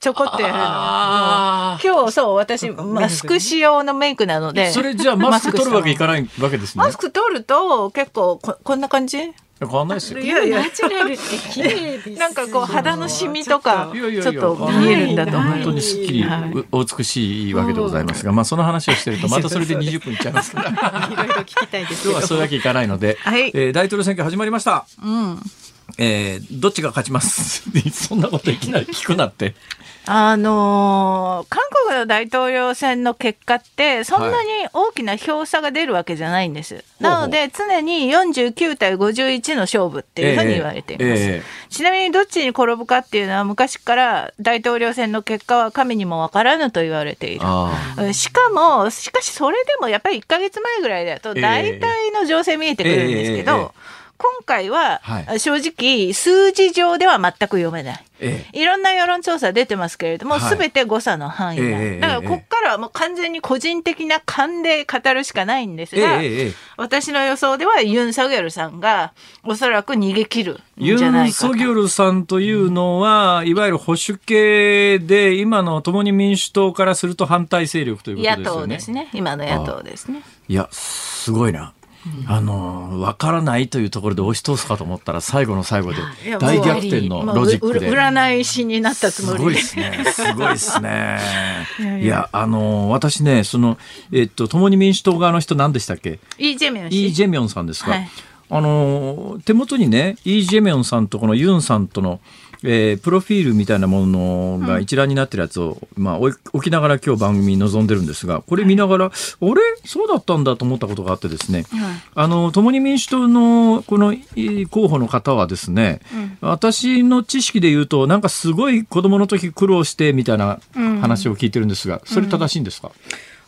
ちょこっとやるの。あ今日そう私マスク仕様のメイクなので。それじゃあマスク取るわけいかないないわけですね。マスク取ると結構ここんな感じ？変わんないですよ。いやいや。ナチュラルって綺麗です なんかこう肌のシミとかいやいやいやちょっと見えるんだと本当にすっきり、はい。うお美しいわけでございますが、まあその話をしてるとまたそれで20分いっちゃいますから。いろいろ聞きたいですけど。今日はそれだけいかないので、はい。えー大統領選挙始まりました、うんえーどっちが勝ちます？そんなこといきなり聞くなって。あのー韓国の大統領選の結果ってそんなに大きな票差が出るわけじゃないんです。なので常に49対51の勝負っていうふうに言われています。えちなみにどっちに転ぶかっていうのは昔から大統領選の結果は神にもわからぬと言われている。しかも、しかしそれでもやっぱり1ヶ月前ぐらいだとええ。大体の情勢見えてくるんですけど、ええええ今回ははい正直数字上では全く読めない。ええいろんな世論調査出てますけれども、はいすべて誤差の範囲なの、ええだからここからはもう完全に個人的な勘で語るしかないんですええが、え私の予想ではユン・ソギョルさんがおそらく逃げ切るんユン・じゃないかと。ソギョルさんというのは、いわゆる保守系で、今の共に民主党からすると反対勢力ということ野ですよね。党ですね。今の野党ですね。いや、すごいな。あの、わからないというところで押し通すかと思ったら、最後の最後で大逆転のロジックで。占い師になったつもりですごいですね。すごいですね。いやあの、私ね、その、えっと、共に民主党側の人何でしたっけ？イ・ジェミョン氏。イ・ジェミョンさんですか、はいあの手元にねイ・ジェミョンさんとこのユンさんとの、えープロフィールみたいなものが一覧になってるやつを、まあ、置きながら今日番組に臨んでるんですがこれ見ながら、あれ？そうだったんだと思ったことがあってですね、あの共に民主党のこのい候補の方はですね、私の知識で言うとなんかすごい子供の時苦労してみたいな話を聞いてるんですが、それ正しいんですか、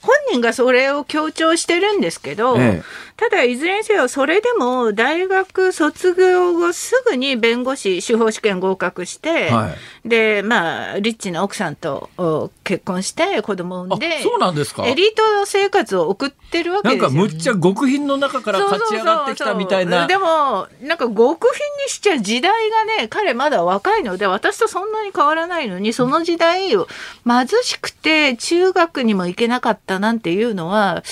本人がそれを強調してるんですけど、ええただいずれにせよそれでも大学卒業後すぐに弁護士司法試験合格して、はでまあリッチな奥さんとお結婚して子供を産んであそうなんですか？エリート生活を送ってるわけなんですよ。かむっちゃ極貧の中から勝ち上がってきたみたいな。でもなんか極貧にしちゃ時代がね彼まだ若いので私とそんなに変わらないのにその時代を貧しくて中学にも行けなかったなんていうのは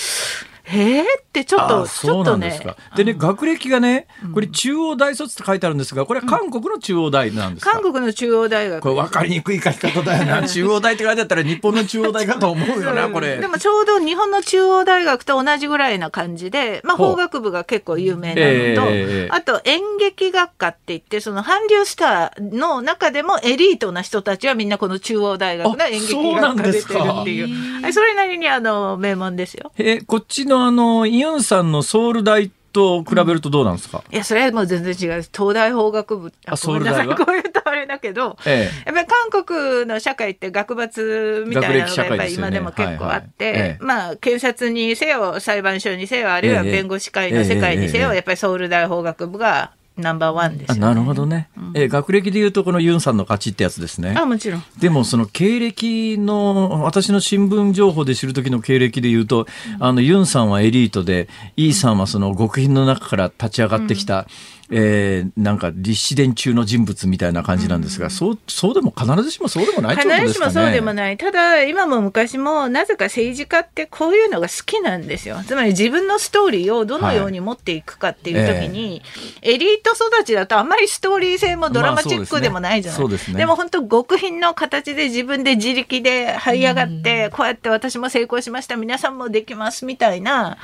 えー、ってちょっとあちょっとね。でね、学歴がね、これ中央大卒って書いてあるんですが、これは韓国の中央大なんですか、韓国の中央大学。これ分かりにくい書き方だよな。中央大って書いてあったら日本の中央大かと思うよな、これ。でもちょうど日本の中央大学と同じぐらいな感じで、まあ、法学部が結構有名なのと、ええあと演劇学科って言ってその韓流スターの中でもエリートな人たちはみんなこの中央大学のあ演劇学科出てるっていう。はいそれなりにあの名門ですよ。えーこっちのあの、イユンさんのソウル大と比べるとどうなんですか、いやそれはもう全然違う東大法学部。あソウル大は？こうい。うとあれだけど。えやっぱり韓国の社会って学罰みたい。なのがやっぱり今でも結構あって、ねはい。はい。ええまあ検察にせよ裁判所にせよあるい。は弁護士会の世界にせよ、ええええやっぱりソウル大法学部がナンバーワンですよ、ね。あなるほどね、えー学歴でいうとこのユンさんの勝ちってやつですね。あもちろん。でもその経歴の私の新聞情報で知る時の経歴で言うと、あのユンさんはエリートで、イーさんはその極貧の中から立ち上がってきた、えーなんか立志伝中の人物みたいな感じなんですが、そうそうでも必ずしもそうでもないってこと必ずしですかね。もそうでもない。ただ、今も昔も、なぜか政治家ってこういうのが好きなんですよ。つまり自分のストーリーをどのように持っていくかっていう時に、エリート育ちだとあんまりストーリー性もドラマチックでもないじゃない。ですねそうですねでも本当極貧の形で自分で自力で這い上がって、こうやって私も成功しました、皆さんもできますみたいな、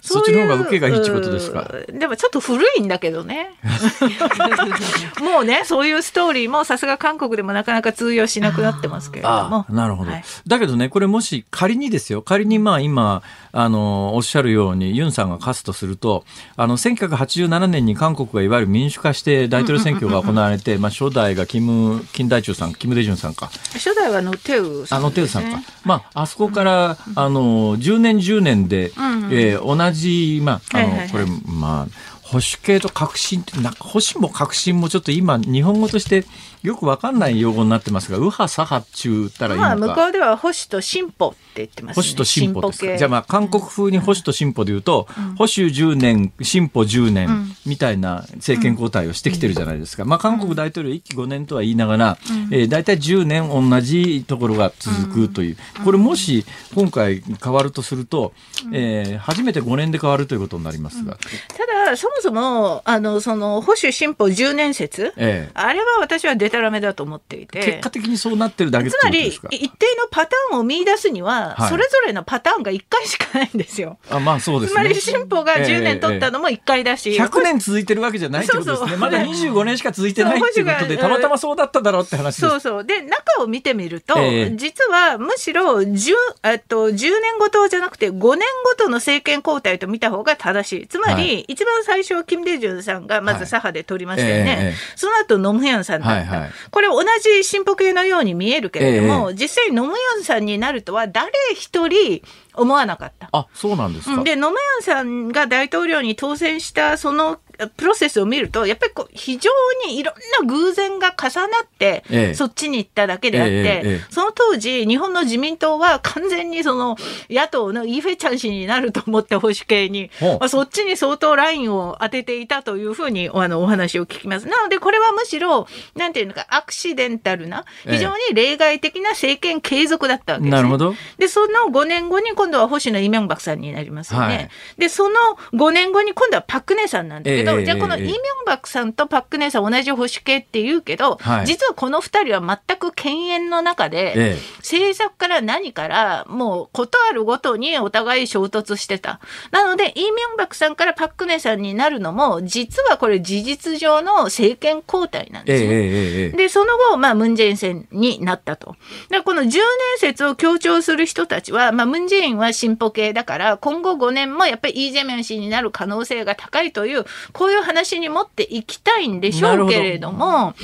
そっちの方が受けがいいってことですか？うんでもちょっと古いんだけどね。もうね、そういうストーリーもさすが韓国でもなかなか通用しなくなってますけれどもあ。なるほど、はいだけどね、これもし仮にですよ、仮にまあ今、あの、おっしゃるようにユンさんが勝つとすると、あの、1987年に韓国がいわゆる民主化して大統領選挙が行われて、まあ初代がキム、金大中さん、キム・デジュンさんか、初代はノテウさんね。テウさんか。まあ、あそこから、あの、10年10年で、えー同じ、まあ、あの、これ、まあ、保守系と革新って、なんか保守も革新もちょっと今、日本語としてよくわかんない用語になってますが、右派左派っちゅったらいいのまあ、か。向こうでは保守と進歩って言ってますね。保守と進歩ですか。じゃあまあ韓国風に保守と進歩で言うと、保守10年、進歩10年みたいな政権交代をしてきてるじゃないですか。まあ韓国大統領1期5年とは言いながら、えー大体10年同じところが続くという。これもし今回変わるとすると、えー初めて5年で変わるということになりますが。ただ、そもそも、あの、その、保守進歩10年説、ええあれは私はデタラメだと思っていて。結果的にそうなってるだけつまり。一定のパターンを見出すには、はいそれぞれのパターンが1回しかないんですよ。あまあそうですね。つまり進歩が10年取ったのも1回だし、100年続いてるわけじゃないってことですね。そうそうまだ25年しか続いてないっていうことで、たまたまそうだっただろうって話。そうそう。で、中を見てみると、ええ実はむしろ 10, えっと10年ごとじゃなくて5年ごとの政権交代と見た方が正しい。つまり、はい一番最初はキム・デジュンさんがまず左派で取りましたよね。はいええええその後ノムヒョンさんだった。これ同じ進歩系のように見えるけれども、実際ノムヒョンさんになるとは誰一人思わなかった。あ、そうなんですか。うんで野村さんが大統領に当選したそのプロセスを見るとやっぱりこう非常にいろんな偶然が重なって、ええそっちに行っただけであって、えその当時日本の自民党は完全にその野党のイ・フェチャン氏になると思って保守系に、まあ、そっちに相当ラインを当てていたというふうにあのお話を聞きます。なのでこれはむしろなんていうのかアクシデンタルな非常に例外的な政権継続だったわけです、ね。なるほど。で、その5年後に今度は星野イ・ミョンバクさんになりますよね。はいで、その5年後に今度はパク・ネさんなんだけど、ええじゃあこのイ・ええミョンバクさんとパク・ネさん同じ保守系って言うけど、はい実はこの2人は全く犬猿の中で、ええ政策から何からもうことあるごとにお互い衝突してた。なので、イ・ミョンバクさんからパク・クネさんになるのも、実はこれ事実上の政権交代なんええですね。ええええで、その後、まあ、ムンジェイン戦になったと。で、この10年説を強調する人たちは、まあ、ムンジェインは進歩系だから、今後5年もやっぱりイ・ジェミョン氏になる可能性が高いという、こういう話に持っていきたいんでしょうけれども、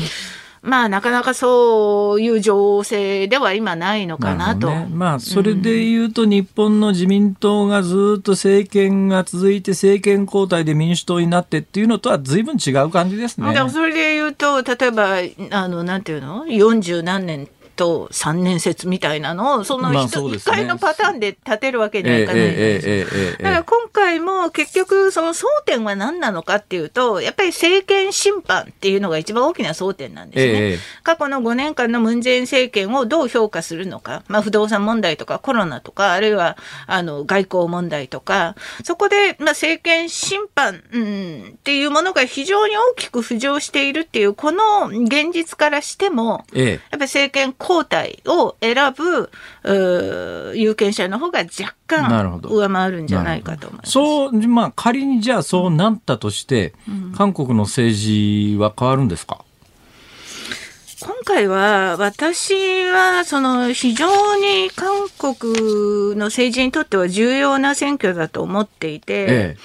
まあなかなかそういう情勢では今ないのかなと。ね、まあそれで言うと日本の自民党がずっと政権が続いて政権交代で民主党になってっていうのとは随分違う感じですね。それで言うと例えばあのなんていうの？40何年と3年説みたいなのをその一回のパターンで立てるわけにはいかないだから今回も結局その争点は何なのかっていうとやっぱり政権審判っていうのが一番大きな争点なんですね。過去の5年間のムン・ジェイン政権をどう評価するのか、まあ、不動産問題とかコロナとかあるいはあの外交問題とかそこで、まあ、政権審判、うん、っていうものが非常に大きく浮上しているっていうこの現実からしても、やっぱり政権交代を選ぶ有権者の方が若干上回るんじゃないかと思います。そう、まあ仮にじゃあそうなったとして、うん、韓国の政治は変わるんですか？今回は私はその非常に韓国の政治にとっては重要な選挙だと思っていて、ええ、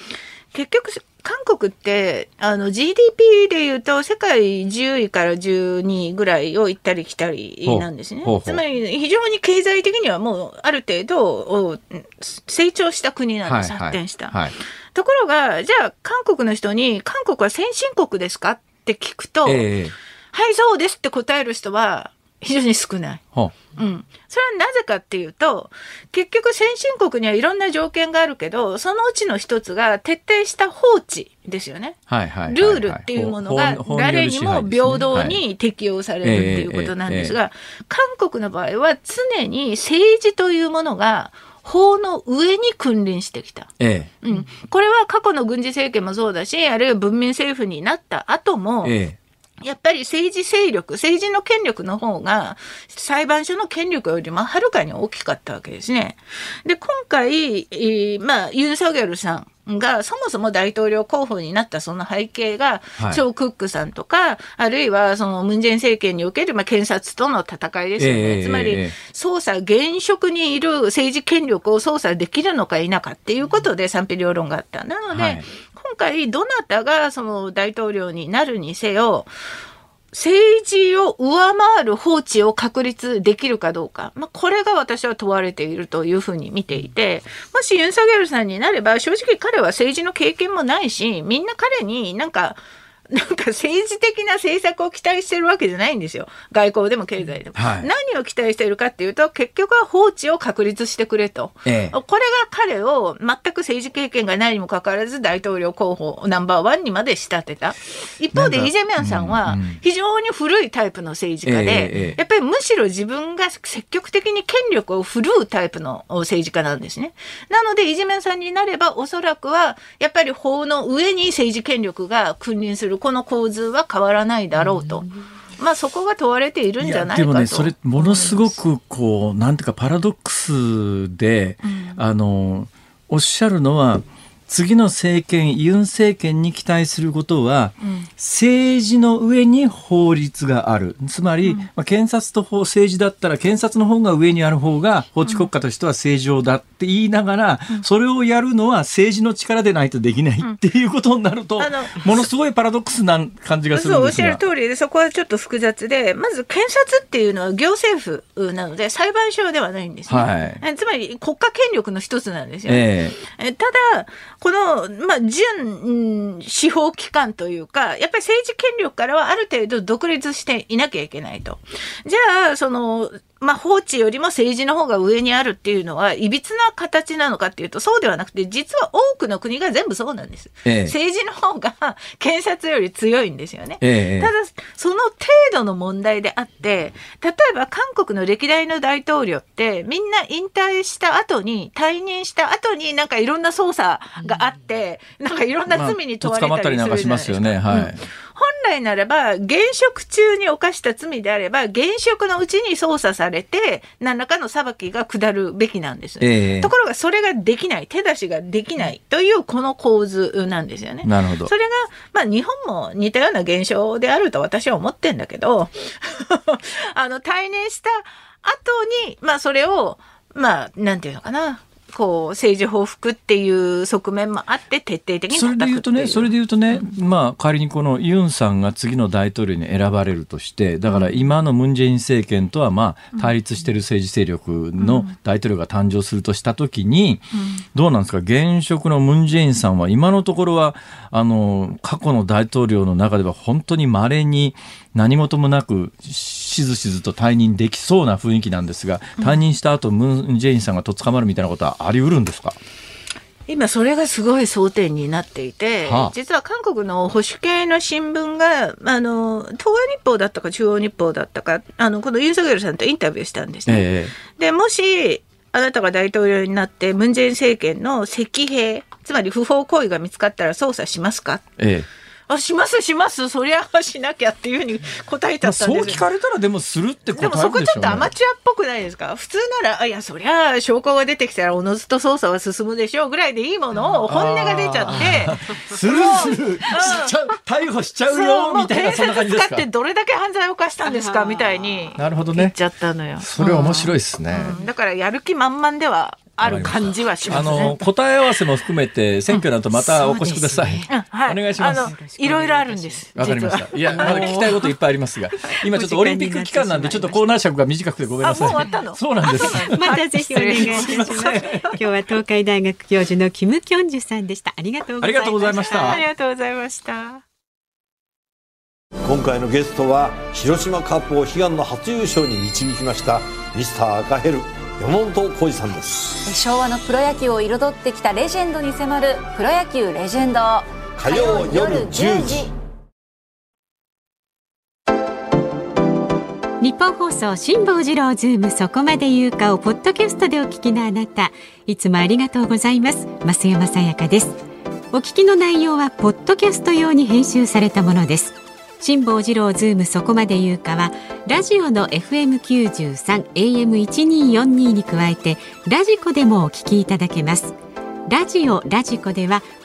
結局韓国ってあの GDP でいうと世界10位から12位ぐらいを行ったり来たりなんですね。つまり非常に経済的にはもうある程度成長した国なんです、はい、発展した、はい、ところがじゃあ韓国の人に韓国は先進国ですか？って聞くと、えー、はいそうですって答える人は非常に少ない。うん、それはなぜかっていうと結局先進国にはいろんな条件があるけどそのうちの一つが徹底した法治ですよね、ルールっていうものが誰にも平等に適用されるっていうことなんですが、韓国の場合は常に政治というものが法の上に君臨してきた、ええうん、これは過去の軍事政権もそうだしあるいは文民政府になった後も、ええやっぱり政治勢力、政治の権力の方が裁判所の権力よりもはるかに大きかったわけですね。で、今回、えー、まあ、ユン・ソギョルさんがそもそも大統領候補になったその背景が、はい、チョー・クックさんとか、あるいはそのムン・ジェイン政権におけるまあ検察との戦いですよね。えー、つまり、捜査、現職にいる政治権力を操作できるのか否かっていうことで賛否両論があった。なので、はい今今回どなたがその大統領になるにせよ、政治を上回る法治を確立できるかどうか、まあ、これが私は問われているというふうに見ていて、もしユン・サゲルさんになれば、正直彼は政治の経験もないし、みんな彼になんか、なんか政治的な政策を期待してるわけじゃないんですよ。外交でも経済でも。はい、何を期待しているかっていうと、結局は法治を確立してくれと。ええ、これが彼を全く政治経験がないにもかかわらず大統領候補ナンバーワンにまで仕立てた。一方でイ・ジェミョンさんは非常に古いタイプの政治家で、やっぱりむしろ自分が積極的に権力を振るうタイプの政治家なんですね。なのでイ・ジェミョンさんになればおそらくはやっぱり法の上に政治権力が君臨するこの構図は変わらないだろうと。まあそこが問われているんじゃないかと。でもねそれものすごくこうなんていうかパラドックスで、うん、あのおっしゃるのは次の政権、ユン政権に期待することは、うん、政治の上に法律がある。つまり、うん、まあ、検察と法政治だったら、検察の方が上にある方が法治国家としては正常だって言いながら、うん、それをやるのは政治の力でないとできないっていうことになると、ものすごいパラドックスな感じがするんですが。そう、おっしゃる通りで、そこはちょっと複雑で、まず検察っていうのは行政府なので、裁判所ではないんですね。はい、つまり国家権力の一つなんですよ、ね。えー、ただ、この、まあ、準、うん、司法機関というか、やっぱり政治権力からはある程度独立していなきゃいけないと。じゃあ、その、まあ、法治よりも政治の方が上にあるっていうのは、いびつな形なのかっていうと、そうではなくて、実は多くの国が全部そうなんです。ええ、政治の方が検察より強いんですよね。え、ただ、その程度の問題であって、例えば韓国の歴代の大統領って、みんな引退した後に、退任した後になんかいろんな捜査があって、うん、なんかいろんな罪に問われたりするじゃないですか。まったりなんかしますよね。はい。うん本来ならば、現職中に犯した罪であれば、現職のうちに捜査されて、何らかの裁きが下るべきなんです。えー、ところが、それができない、手出しができないというこの構図なんですよね。なるほど。それが、まあ、日本も似たような現象であると私は思ってんだけど、あの、退任した後に、まあ、それを、まあ、なんていうのかな、こう政治報復っていう側面もあって徹底的にそれで言うとね、それで言うとね、まあ仮にこのユンさんが次の大統領に選ばれるとして、だから今のムン・ジェイン政権とはまあ対立している政治勢力の大統領が誕生するとしたときに、どうなんですか、現職のムン・ジェインさんは今のところは、あの、過去の大統領の中では本当に稀に何事もなく、しずしずと退任できそうな雰囲気なんですが、退任した後、ムン・ジェインさんがとっ捕まるみたいなことはあり得るんですか？今それがすごい争点になっていて、はあ、実は韓国の保守系の新聞が、あの、東亜日報だったか中央日報だったか、あの、このユン・ソギョルさんとインタビューしたんですね。えー、で、もし、あなたが大統領になって、ムン・ジェイン政権の赤兵、つまり不法行為が見つかったら捜査しますか、ええあしますします。そりゃしなきゃっていうふうに答えちゃったんです。そう聞かれたらでもするって答えるでね、でもそこちょっとアマチュアっぽくないですか？普通ならいやそりゃ証拠が出てきたらおのずと捜査は進むでしょうぐらいでいいものを本音が出ちゃって。するする、う。ん、逮捕しちゃうよみたいなそんな感じですか？使ってどれだけ犯罪を犯したんですかみたいに。なるほどね。言っちゃったのよ。それは面白いですね、うん、だからやる気満々ではある感じはします、ね、あの答え合わせも含めて選挙などまたお越しください。ねはい、お願いします。いろいろあるんです。わかりました。いや まだ聞きたいこといっぱいありますが、今ちょっとオリンピック期間なんでちょっとコーナー尺が短くてごめんなさい。もう終わったの？そうなんです。またぜひお願いします。今日は東海大学教授のキムキョンジュさんでした。ありがとうございました。ありがとうございました。今回のゲストは広島カップを悲願の初優勝に導きましたミスター赤ヘル山本浩二さんです。昭和のプロ野球を彩ってきたレジェンドに迫る「プロ野球レジェンド」火曜夜10時。ニッポン放送辛坊治郎ズームそこまで言うかをポッドキャストでお聞きのあなた。いつもありがとうございます。増山さやかです。お聞きの内容はポッドキャスト用に編集されたものです辛坊治郎ズームそこまで言うかはラジオの FM93 AM1242 に加えてラジコでもお聞きいただけます。ラジオラジコでは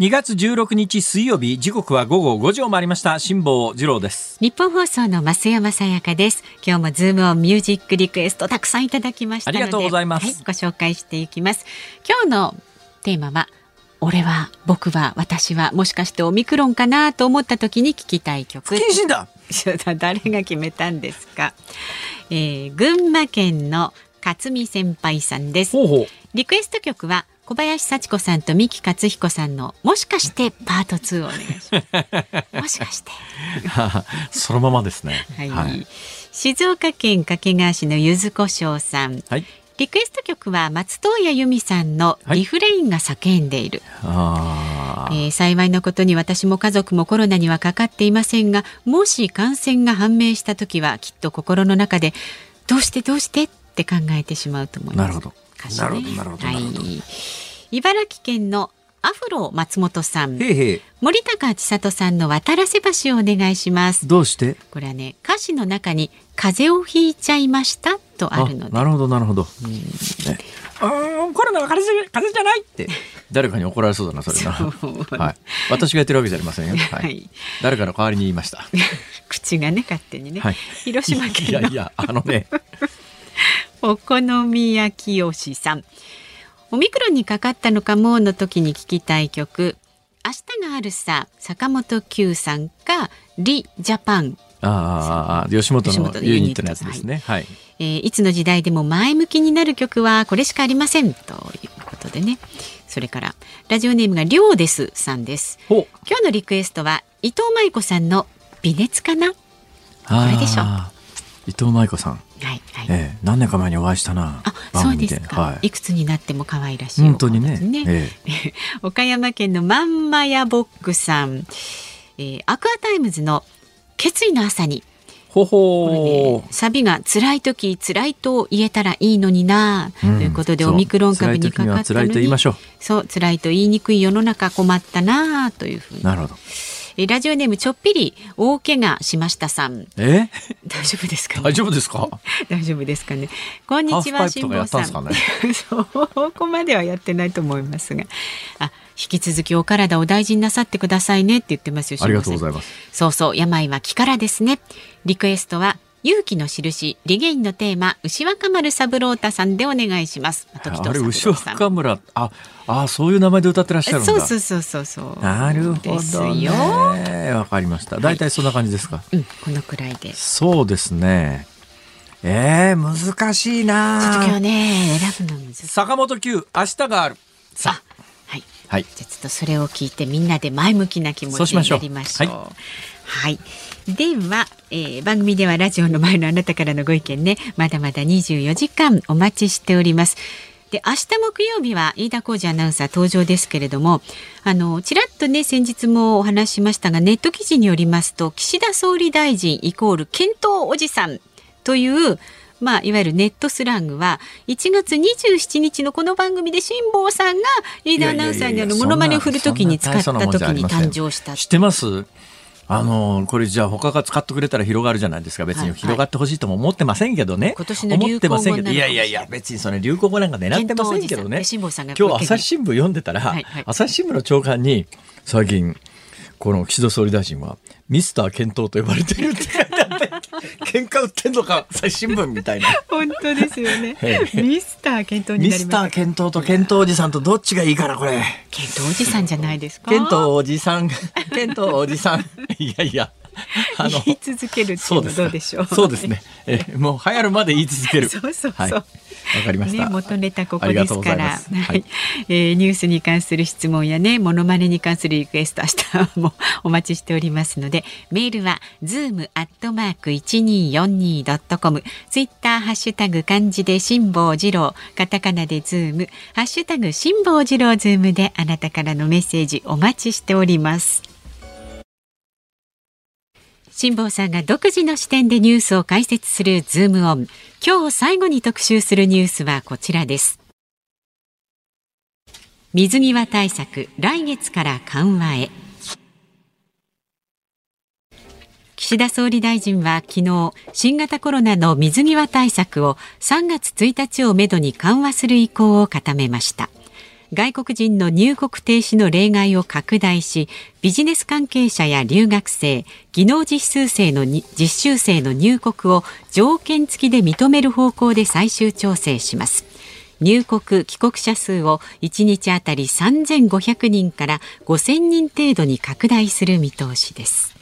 2月16日水曜日時刻は午後5時を回りました。辛坊治郎です。ニッポン放送の増山さやかです。今日もズームオンミュージックリクエストたくさんいただきましたありがとうございます、はい、ご紹介していきます。今日のテーマは俺は僕は私はもしかしてオミクロンかなと思った時に聞きたい曲。誰が決めたんですか、えー、群馬県の勝美先輩さんです。リクエスト曲は小林幸子さんと三木克彦さんのもしかしてパート2をお願いします。もしかして。そのままですね。はい。はい、静岡県掛川市のゆずこしょうさん。はい。リクエスト曲は松任谷由実さんのリフレインが叫んでいる、はい、えー、幸いなことに私も家族もコロナにはかかっていませんがもし感染が判明した時はきっと心の中でどうしてどうしてって考えてしまうと思いますなるほどなるほどなるほど、はい、茨城県のアフロ松本さん。へへ森高千里さんの渡らせ橋をお願いします。どうして？これはね歌詞の中に風邪をひいちゃいましたとあるので。なるほどなるほど、うん。ね、うんコロナは風邪風邪じゃないって。誰かに怒られそうだなそれな。はい。私がやってるわけじゃありませんよ。はい、はい、誰かの代わりに言いました。口がね勝手にね、はい、広島県いやいやあのね お好み焼きよしさんオミクロンにかかったのかもの時に聞きたい曲明日があるさ坂本九さんかリジャパンああ吉本のユニットのやつですね。はい。えー、いつの時代でも前向きになる曲はこれしかありませんということでね。それからラジオネームがりょうですさんです。今日のリクエストは伊藤舞子さんの微熱かな？これでしょう。伊藤舞子さん。はいはい、えー、何年か前にお会いしたな。あ、そうですか、はい。いくつになっても可愛らしい、ね、本当にね。えー、岡山県のまんまやボックさん、えー、アクアタイムズの決意の朝に。ほほサビが辛い時辛いと言えたらいいのにな、ということでオミクロン株にかかったのに。辛いと言いましょう。そう辛いと言いにくい世の中困ったなというふうに。なるほど。えラジオネームちょっぴり大怪我しましたさん。え？大丈夫ですか、ね、大丈夫ですか？大丈夫ですかね？こんにちはハーフパイプとかやったんですかね？そこまではやってないと思いますが。あ引き続きお体お大事になさってくださいねって言ってますよありがとうございます。そうそう病は気からですね。リクエストは勇気の印リゲインのテーマ牛若丸三郎太さんでお願いします。あれ牛若村ああそういう名前で歌ってらっしゃるんだ。そうそうそうそう。そうなるほどよ。ねわかりました。大体そんな感じですか、うんこのくらいで。ちそうですね。えー、難しいょっとな。今日ね。選ぶの難しい。坂本九明日がある。さあ。はい。はい。じゃあちょっとそれを聞いてみんなで前向きな気持ちにそうしましょう。なりましょう。ははい。では、えー番組ではラジオの前のあなたからのご意見ね、まだまだ24時間お待ちしております。で明日木曜日は飯田浩二アナウンサー登場ですけれどもあのちらっとね先日もお話ししましたがネット記事によりますと岸田総理大臣イコール検討おじさんというまあ、いわゆるネットスラングは1月27日のこの番組で辛坊さんが飯田アナウンサーにあのモノマネを振るときに使った時に誕生した知ってます？あのこれじゃあ他が使ってくれたら広がるじゃないですか。別はい。に広がってほしいとも思ってませんけどね、今年の流行語思ってませんけど。いいやいやいや別にそれ流行語なんか狙ってませんけどね。今日朝日新聞読んでたら、はいはい。朝日新聞の長官に最近この岸田総理大臣はミスター検討と呼ばれているって書いてあって喧嘩売ってんのか朝日新聞みたいな。本当ですよね。ええ。ミスター検討にミなりました。スター検討と検討おじさんとどっちがいいかなこれ。検討おじさんじゃないですか？検討おじさん。検討おじさん。いやいや。あの言い続けるっていうどうでしょう？そうですね。えもう流行るまで言い続ける。そうそうそう。はい。わかりました。ね、元ネタここですから、す。はい。えーニュースに関する質問やね、モノマネに関するリクエスト、明日もお待ちしておりますので、メールは zoom アットマーク一二四二ドットコム、ツイッターハッシュタグ漢字で辛坊治郎、カタカナでズーム、ハッシュタグ辛坊治郎ズームであなたからのメッセージお待ちしております。辛坊さんが独自の視点でニュースを解説するズームオン。今日最後に特集するニュースはこちらです。水際対策、来月から緩和へ。岸田総理大臣は昨日、新型コロナの水際対策を3月1日をめどに緩和する意向を固めました。外国人の入国停止の例外を拡大しビジネス関係者や留学生技能実習生の実習生の入国を条件付きで認める方向で最終調整します入国帰国者数を1日あたり3500人から5000人程度に拡大する見通しです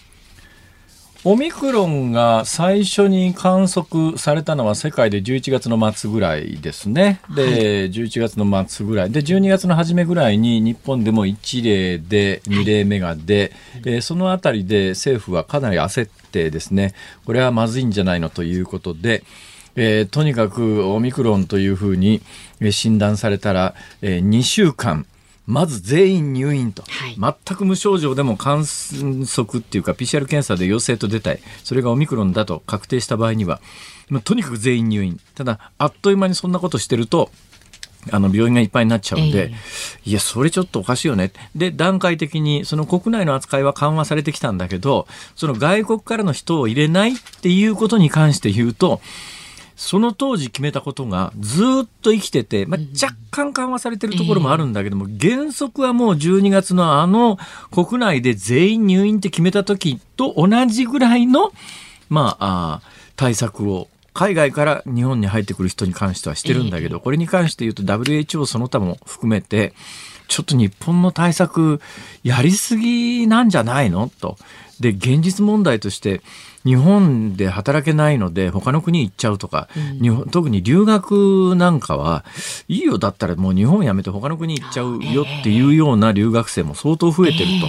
オミクロンが最初に観測されたのは世界で11月の末ぐらいですね。で、11月の末ぐらいで12月の初めぐらいに日本でも1例で2例目が出、えーそのあたりで政府はかなり焦ってですねこれはまずいんじゃないのということで。えーとにかくオミクロンというふうにえー診断されたら、え2週間まず全員入院と、はい。全く無症状でも観測っていうか PCR 検査で陽性と出たい。それがオミクロンだと確定した場合にはまあとにかく全員入院。ただあっという間にそんなことしてるとあの病院がいっぱいになっちゃうんで、いや、それちょっとおかしいよね。で、段階的に、その国内の扱いは緩和されてきたんだけど、その外国からの人を入れないっていうことに関して言うと、その当時決めたことがずっと生きてて、まあ、若干緩和されてるところもあるんだけども、原則はもう12月のあの国内で全員入院って決めた時と同じぐらいの、まあ、あー対策を海外から日本に入ってくる人に関してはしてるんだけど、これに関して言うと WHO その他も含めて、ちょっと日本の対策やりすぎなんじゃないの？と。で、現実問題として、日本で働けないので他の国行っちゃうとか、日本特に留学なんかはいいよだったらもう日本辞めて他の国行っちゃうよっていうような留学生も相当増えてると。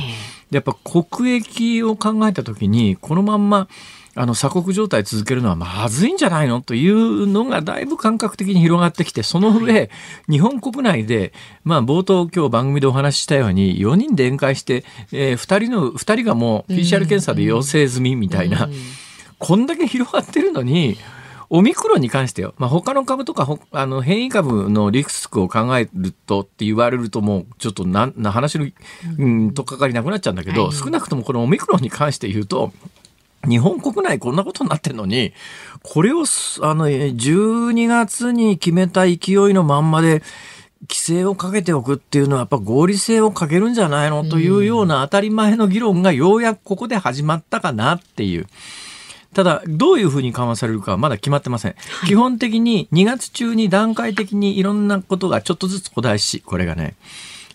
でやっぱ国益を考えた時にこのまんまあの鎖国状態続けるのはまずいんじゃないのというのがだいぶ感覚的に広がってきてその上、日本国内で、まあ、冒頭今日番組でお話ししたように4人で宴会して、えー、2人の2人がもう PCR 検査で陽性済みみたいな。こんだけ広がってるのに、オミクロンに関してよ、まあ、他の株とかほあの変異株のリスクを考えるとって言われるともうちょっとなな話の、うん、とっかかりなくなっちゃうんだけど、はい。少なくともこのオミクロンに関して言うと日本国内こんなことになってるのにこれをすあのえ12月に決めた勢いのまんまで規制をかけておくっていうのはやっぱ合理性を欠けるんじゃないのというような当たり前の議論がようやくここで始まったかなっていう。ただ、どういうふうに緩和されるかはまだ決まってません。基本的に2月中に段階的にいろんなことがちょっとずつ古代し、これがね、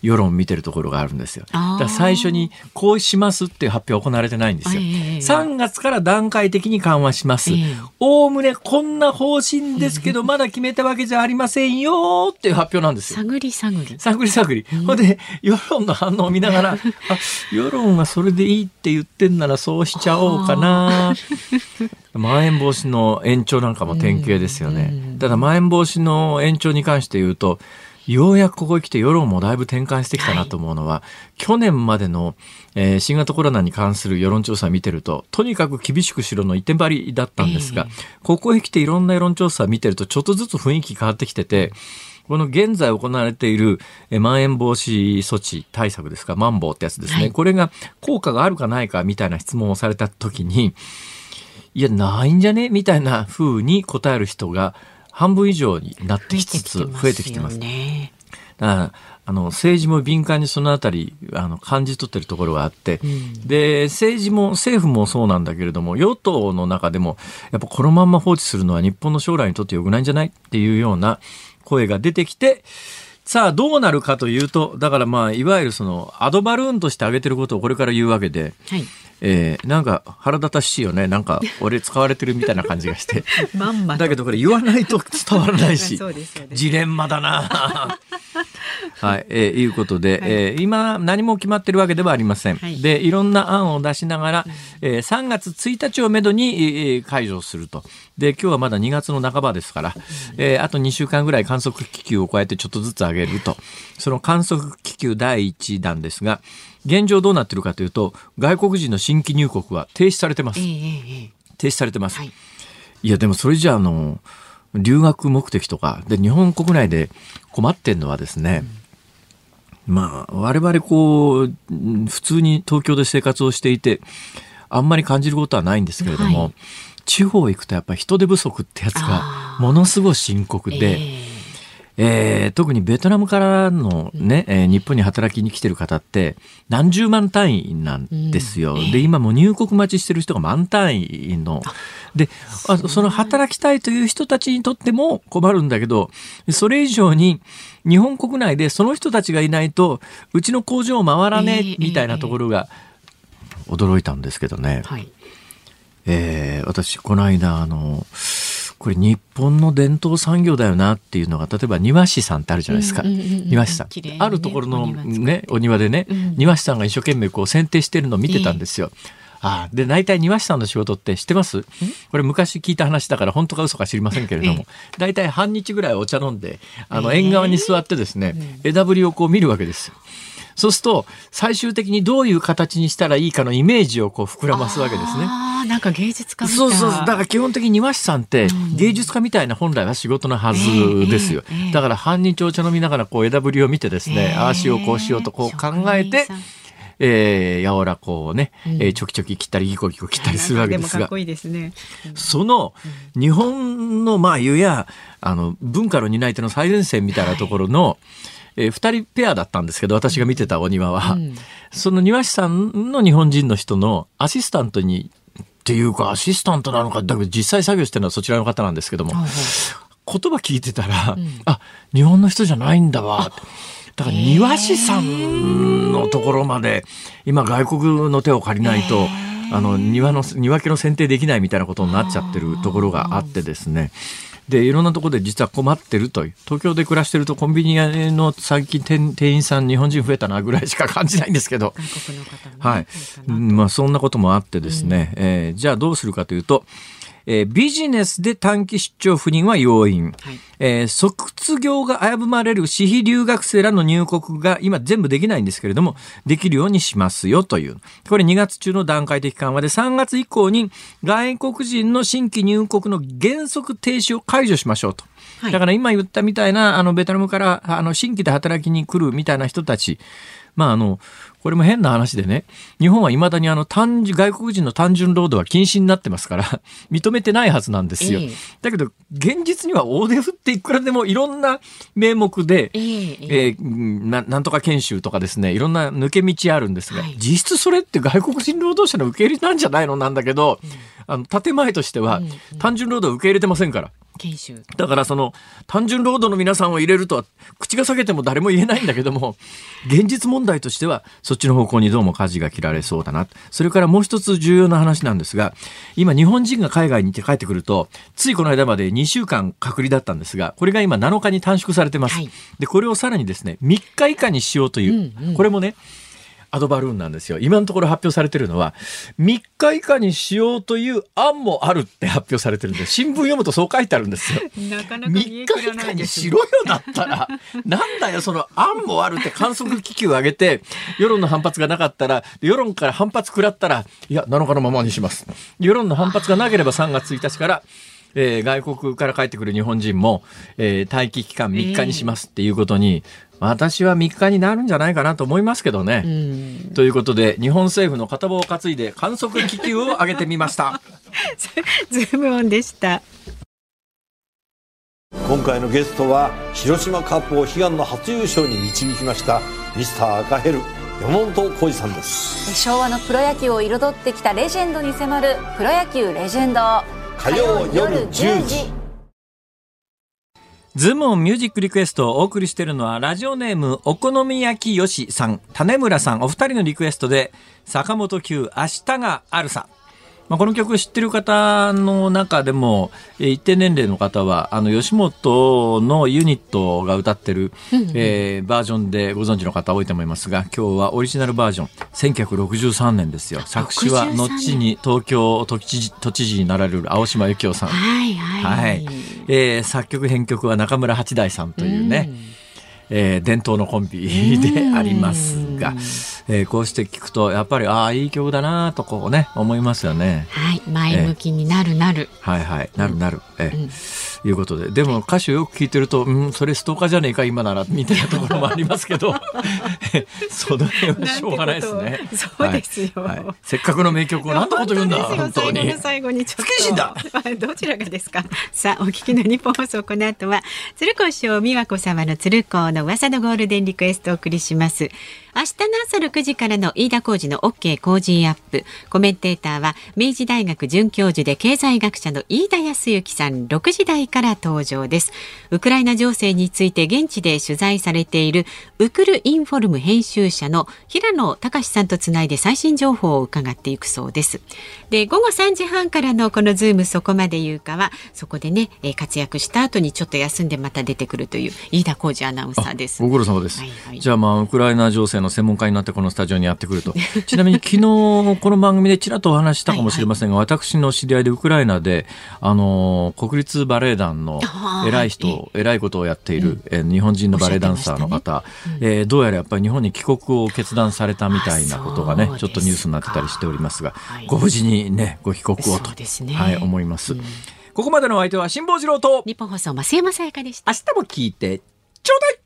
世論を見てるところがあるんですよ。だ最初にこうしますっていう発表は行われてないんですよ。ええ3月から段階的に緩和しますええ。おおむねこんな方針ですけど、まだ決めたわけじゃありませんよっていう発表なんですよ。探り探り。探り探り。ほんで、世論の反応を見ながら、あ、世論はそれでいいって言ってんならそうしちゃおうかな。まん延防止の延長なんかも典型ですよね。ただ、まん延防止の延長に関して言うと、ようやくここへ来て世論もだいぶ転換してきたなと思うのは、去年までの、えー新型コロナに関する世論調査を見てると、とにかく厳しくしろの一点張りだったんですが、ここへ来ていろんな世論調査を見てると、ちょっとずつ雰囲気変わってきてて、この現在行われている、えーまん延防止措置対策ですか、マンボウってやつですね。はいこれが効果があるかないかみたいな質問をされた時に、いや、ないんじゃねみたいな風に答える人が半分以上になってきつつ増えてきてます。ね。だからあの政治も敏感にそのあたりあの感じ取ってるところがあって、で政治も政府もそうなんだけれども与党の中でもやっぱこのまんま放置するのは日本の将来にとって良くないんじゃない？っていうような声が出てきてさあどうなるかというとだからまあいわゆるそのアドバルーンとして挙げてることをこれから言うわけで。はい。えーなんか腹立たしいよね。なんか俺使われてるみたいな感じがして。まんまと。だけどこれ言わないと伝わらないし。ジレンマだな。はい、えーいうことで、えー今何も決まってるわけではありません。はい。でいろんな案を出しながら、えー3月1日をめどに、えー解除すると。で今日はまだ2月の半ばですから、えーあと2週間ぐらい観測気球を加えてちょっとずつ上げると。その観測気球第1弾ですが、現状どうなってるかというと外国人の新規入国は停止されてます。ええ。ええ停止されてます。はい。いやでもそれじゃああの留学目的とかで日本国内で困ってんのはですね、まあ我々こううん普通に東京で生活をしていてあんまり感じることはないんですけれども、はい。地方行くとやっぱり人手不足ってやつがものすごい深刻で、えええー特にベトナムからのね、えー日本に働きに来てる方って何十万単位なんですよ。で、今もう入国待ちしてる人が万単位の。で、あその働きたいという人たちにとっても困るんだけど、それ以上に日本国内でその人たちがいないと、うちの工場回らねえええみたいなところが驚いたんですけどね。はい。えー私この間あのこれ日本の伝統産業だよなっていうのが例えば庭師さんってあるじゃないですか、うんうんうんうん庭師さん、ねあるところのねお庭でね、うん。庭師さんが一生懸命こう剪定してるのを見てたんですよ。あで大体庭師さんの仕事って知ってます？これ昔聞いた話だから本当か嘘か知りませんけれどえも大体半日ぐらいお茶飲んであのええ。縁側に座ってですね枝ぶりをこう見るわけですよ。そうすると最終的にどういう形にしたらいいかのイメージをこう膨らますわけですね。ああ、なんか芸術家みたいそうそう。だから基本的に庭師さんって芸術家みたいな本来は仕事のはずですよ、ええええだから半日お茶飲みながらこう枝ぶりを見てですね、ええああしようこうしようとこう考えてえー、やおらこうね、えーちょきちょき切ったりギコギコ切ったりするわけですが。いいですね。その日本のまあ言うやあの文化の担い手の最前線みたいなところの、えー、2人ペアだったんですけど私が見てたお庭は、うん。その庭師さんの日本人の人のアシスタントにっていうかアシスタントなのかだけど実際作業してるのはそちらの方なんですけども、はいはい。言葉聞いてたら、あ日本の人じゃないんだわ。ってだから庭師さんのところまで今外国の手を借りないと、あの庭の庭家の剪定できないみたいなことになっちゃってるところがあってですねでいろんなところで実は困ってるという。東京で暮らしてるとコンビニ屋の最近店店員さん日本人増えたなぐらいしか感じないんですけど。ね。はい。まあ、そんなこともあってですね、えーじゃあどうするかというと、えービジネスで短期出張赴任は要因、はいえー卒業が危ぶまれる私費留学生らの入国が今全部できないんですけれども、できるようにしますよという。これ2月中の段階的緩和で3月以降に外国人の新規入国の原則停止を解除しましょうと。はいだから今言ったみたいな、あの、ベトナムから、あの、新規で働きに来るみたいな人たち、まあ、あの、これも変な話でね、日本は未だにあの、単純、外国人の単純労働は禁止になってますから、認めてないはずなんですよ。ええ。だけど、現実には大手振っていくらでもいろんな名目で、ええええ。えーうんななんとか研修とかですねいろんな抜け道あるんですが、はい。実質それって外国人労働者の受け入れなんじゃないのなんだけど、あの建前としてはうんうん。単純労働を受け入れてませんから。研修。だからその単純労働の皆さんを入れるとは口が裂けても誰も言えないんだけども現実問題としてはそっちの方向にどうも舵が切られそうだな。それからもう一つ重要な話なんですが今日本人が海外に行って帰ってくるとついこの間まで2週間隔離だったんですがこれが今7日に短縮されてます、はい。でこれをさらにですね3日以下にしようという、うんうん。これもねアドバルーンなんですよ。今のところ発表されてるのは、3日以下にしようという案もあるって発表されてるんで、新聞読むとそう書いてあるんですよ。なかな3日以下にしろよだったら、なんだよ、その案もあるって観測気球を上げて、世論の反発がなかったら、世論から反発食らったら、いや、7日のままにします。世論の反発がなければ3月1日から、えー外国から帰ってくる日本人も、えー待機期間3日にしますっていうことに、私は3日になるんじゃないかなと思いますけどね。うん。ということで、日本政府の片棒を担いで観測気球を上げてみました。ズームオンでした。今回のゲストは広島カップを悲願の初優勝に導きましたミスター赤ヘル山本浩二さんです。昭和のプロ野球を彩ってきたレジェンドに迫る「プロ野球レジェンド」火曜夜10時ズームオンミュージックリクエストをお送りしているのは、ラジオネーム、お好み焼きよしさん、種村さん、お二人のリクエストで、坂本九、明日があるさ。まあ、この曲知ってる方の中でも、えー一定年齢の方は、あの、吉本のユニットが歌ってる、えーバージョンでご存知の方多いと思いますが、今日はオリジナルバージョン、1963年ですよ。作詞は、63後に東京都知事都知事になられる青島由紀夫さん。はいはい。はい、えー作曲編曲は中村八大さんというね、えー伝統のコンビでありますが、えーこうして聞くとやっぱりああいい曲だなとこうね思いますよね。はい前向きになるなる、はいはいなるなる、えーいうことで。でも歌詞をよく聞いてるとうんそれストーカーじゃねえか今ならみたいなところもありますけど その辺はしょうがないですね。そうですよ。はい。はい。せっかくの名曲をなんてこと言うんだ本本当に。最後にちょっと。だ。どちらがですか？さあお聞きの日本放送この後は鶴子師匠美和子様の鶴子の噂のゴールデンリクエストをお送りします。明日の朝6時からの飯田浩二の OK 工事アップ。コメンテーターは明治大学准教授で経済学者の飯田康之さん。6時台から登場です。ウクライナ情勢について現地で取材されているウクルインフォルム編集者の平野高志さんとつないで最新情報を伺っていくそうです。で午後3時半からのこのズームそこまで言うかはそこでね、えー活躍した後にちょっと休んでまた出てくるという飯田浩司アナウンサーです。ご苦労様です。はいはい。じゃあまあウクライナ情勢の専門家になってこのスタジオにやってくると。ちなみに昨日この番組でちらっとお話ししたかもしれませんが、私の知り合いでウクライナであの国立バレエ団の偉い人、偉いことをやっている、えー日本人のバレエダンサーの方、えーどうやらやっぱり日本に帰国を決断されたみたいなことがねちょっとニュースになってたりしておりますが、はい。ご無事にねご帰国をそとね。はい思います。ここまでのお相手は辛坊治郎と日本放送増山さやかでした。明日も聞いてちょうだい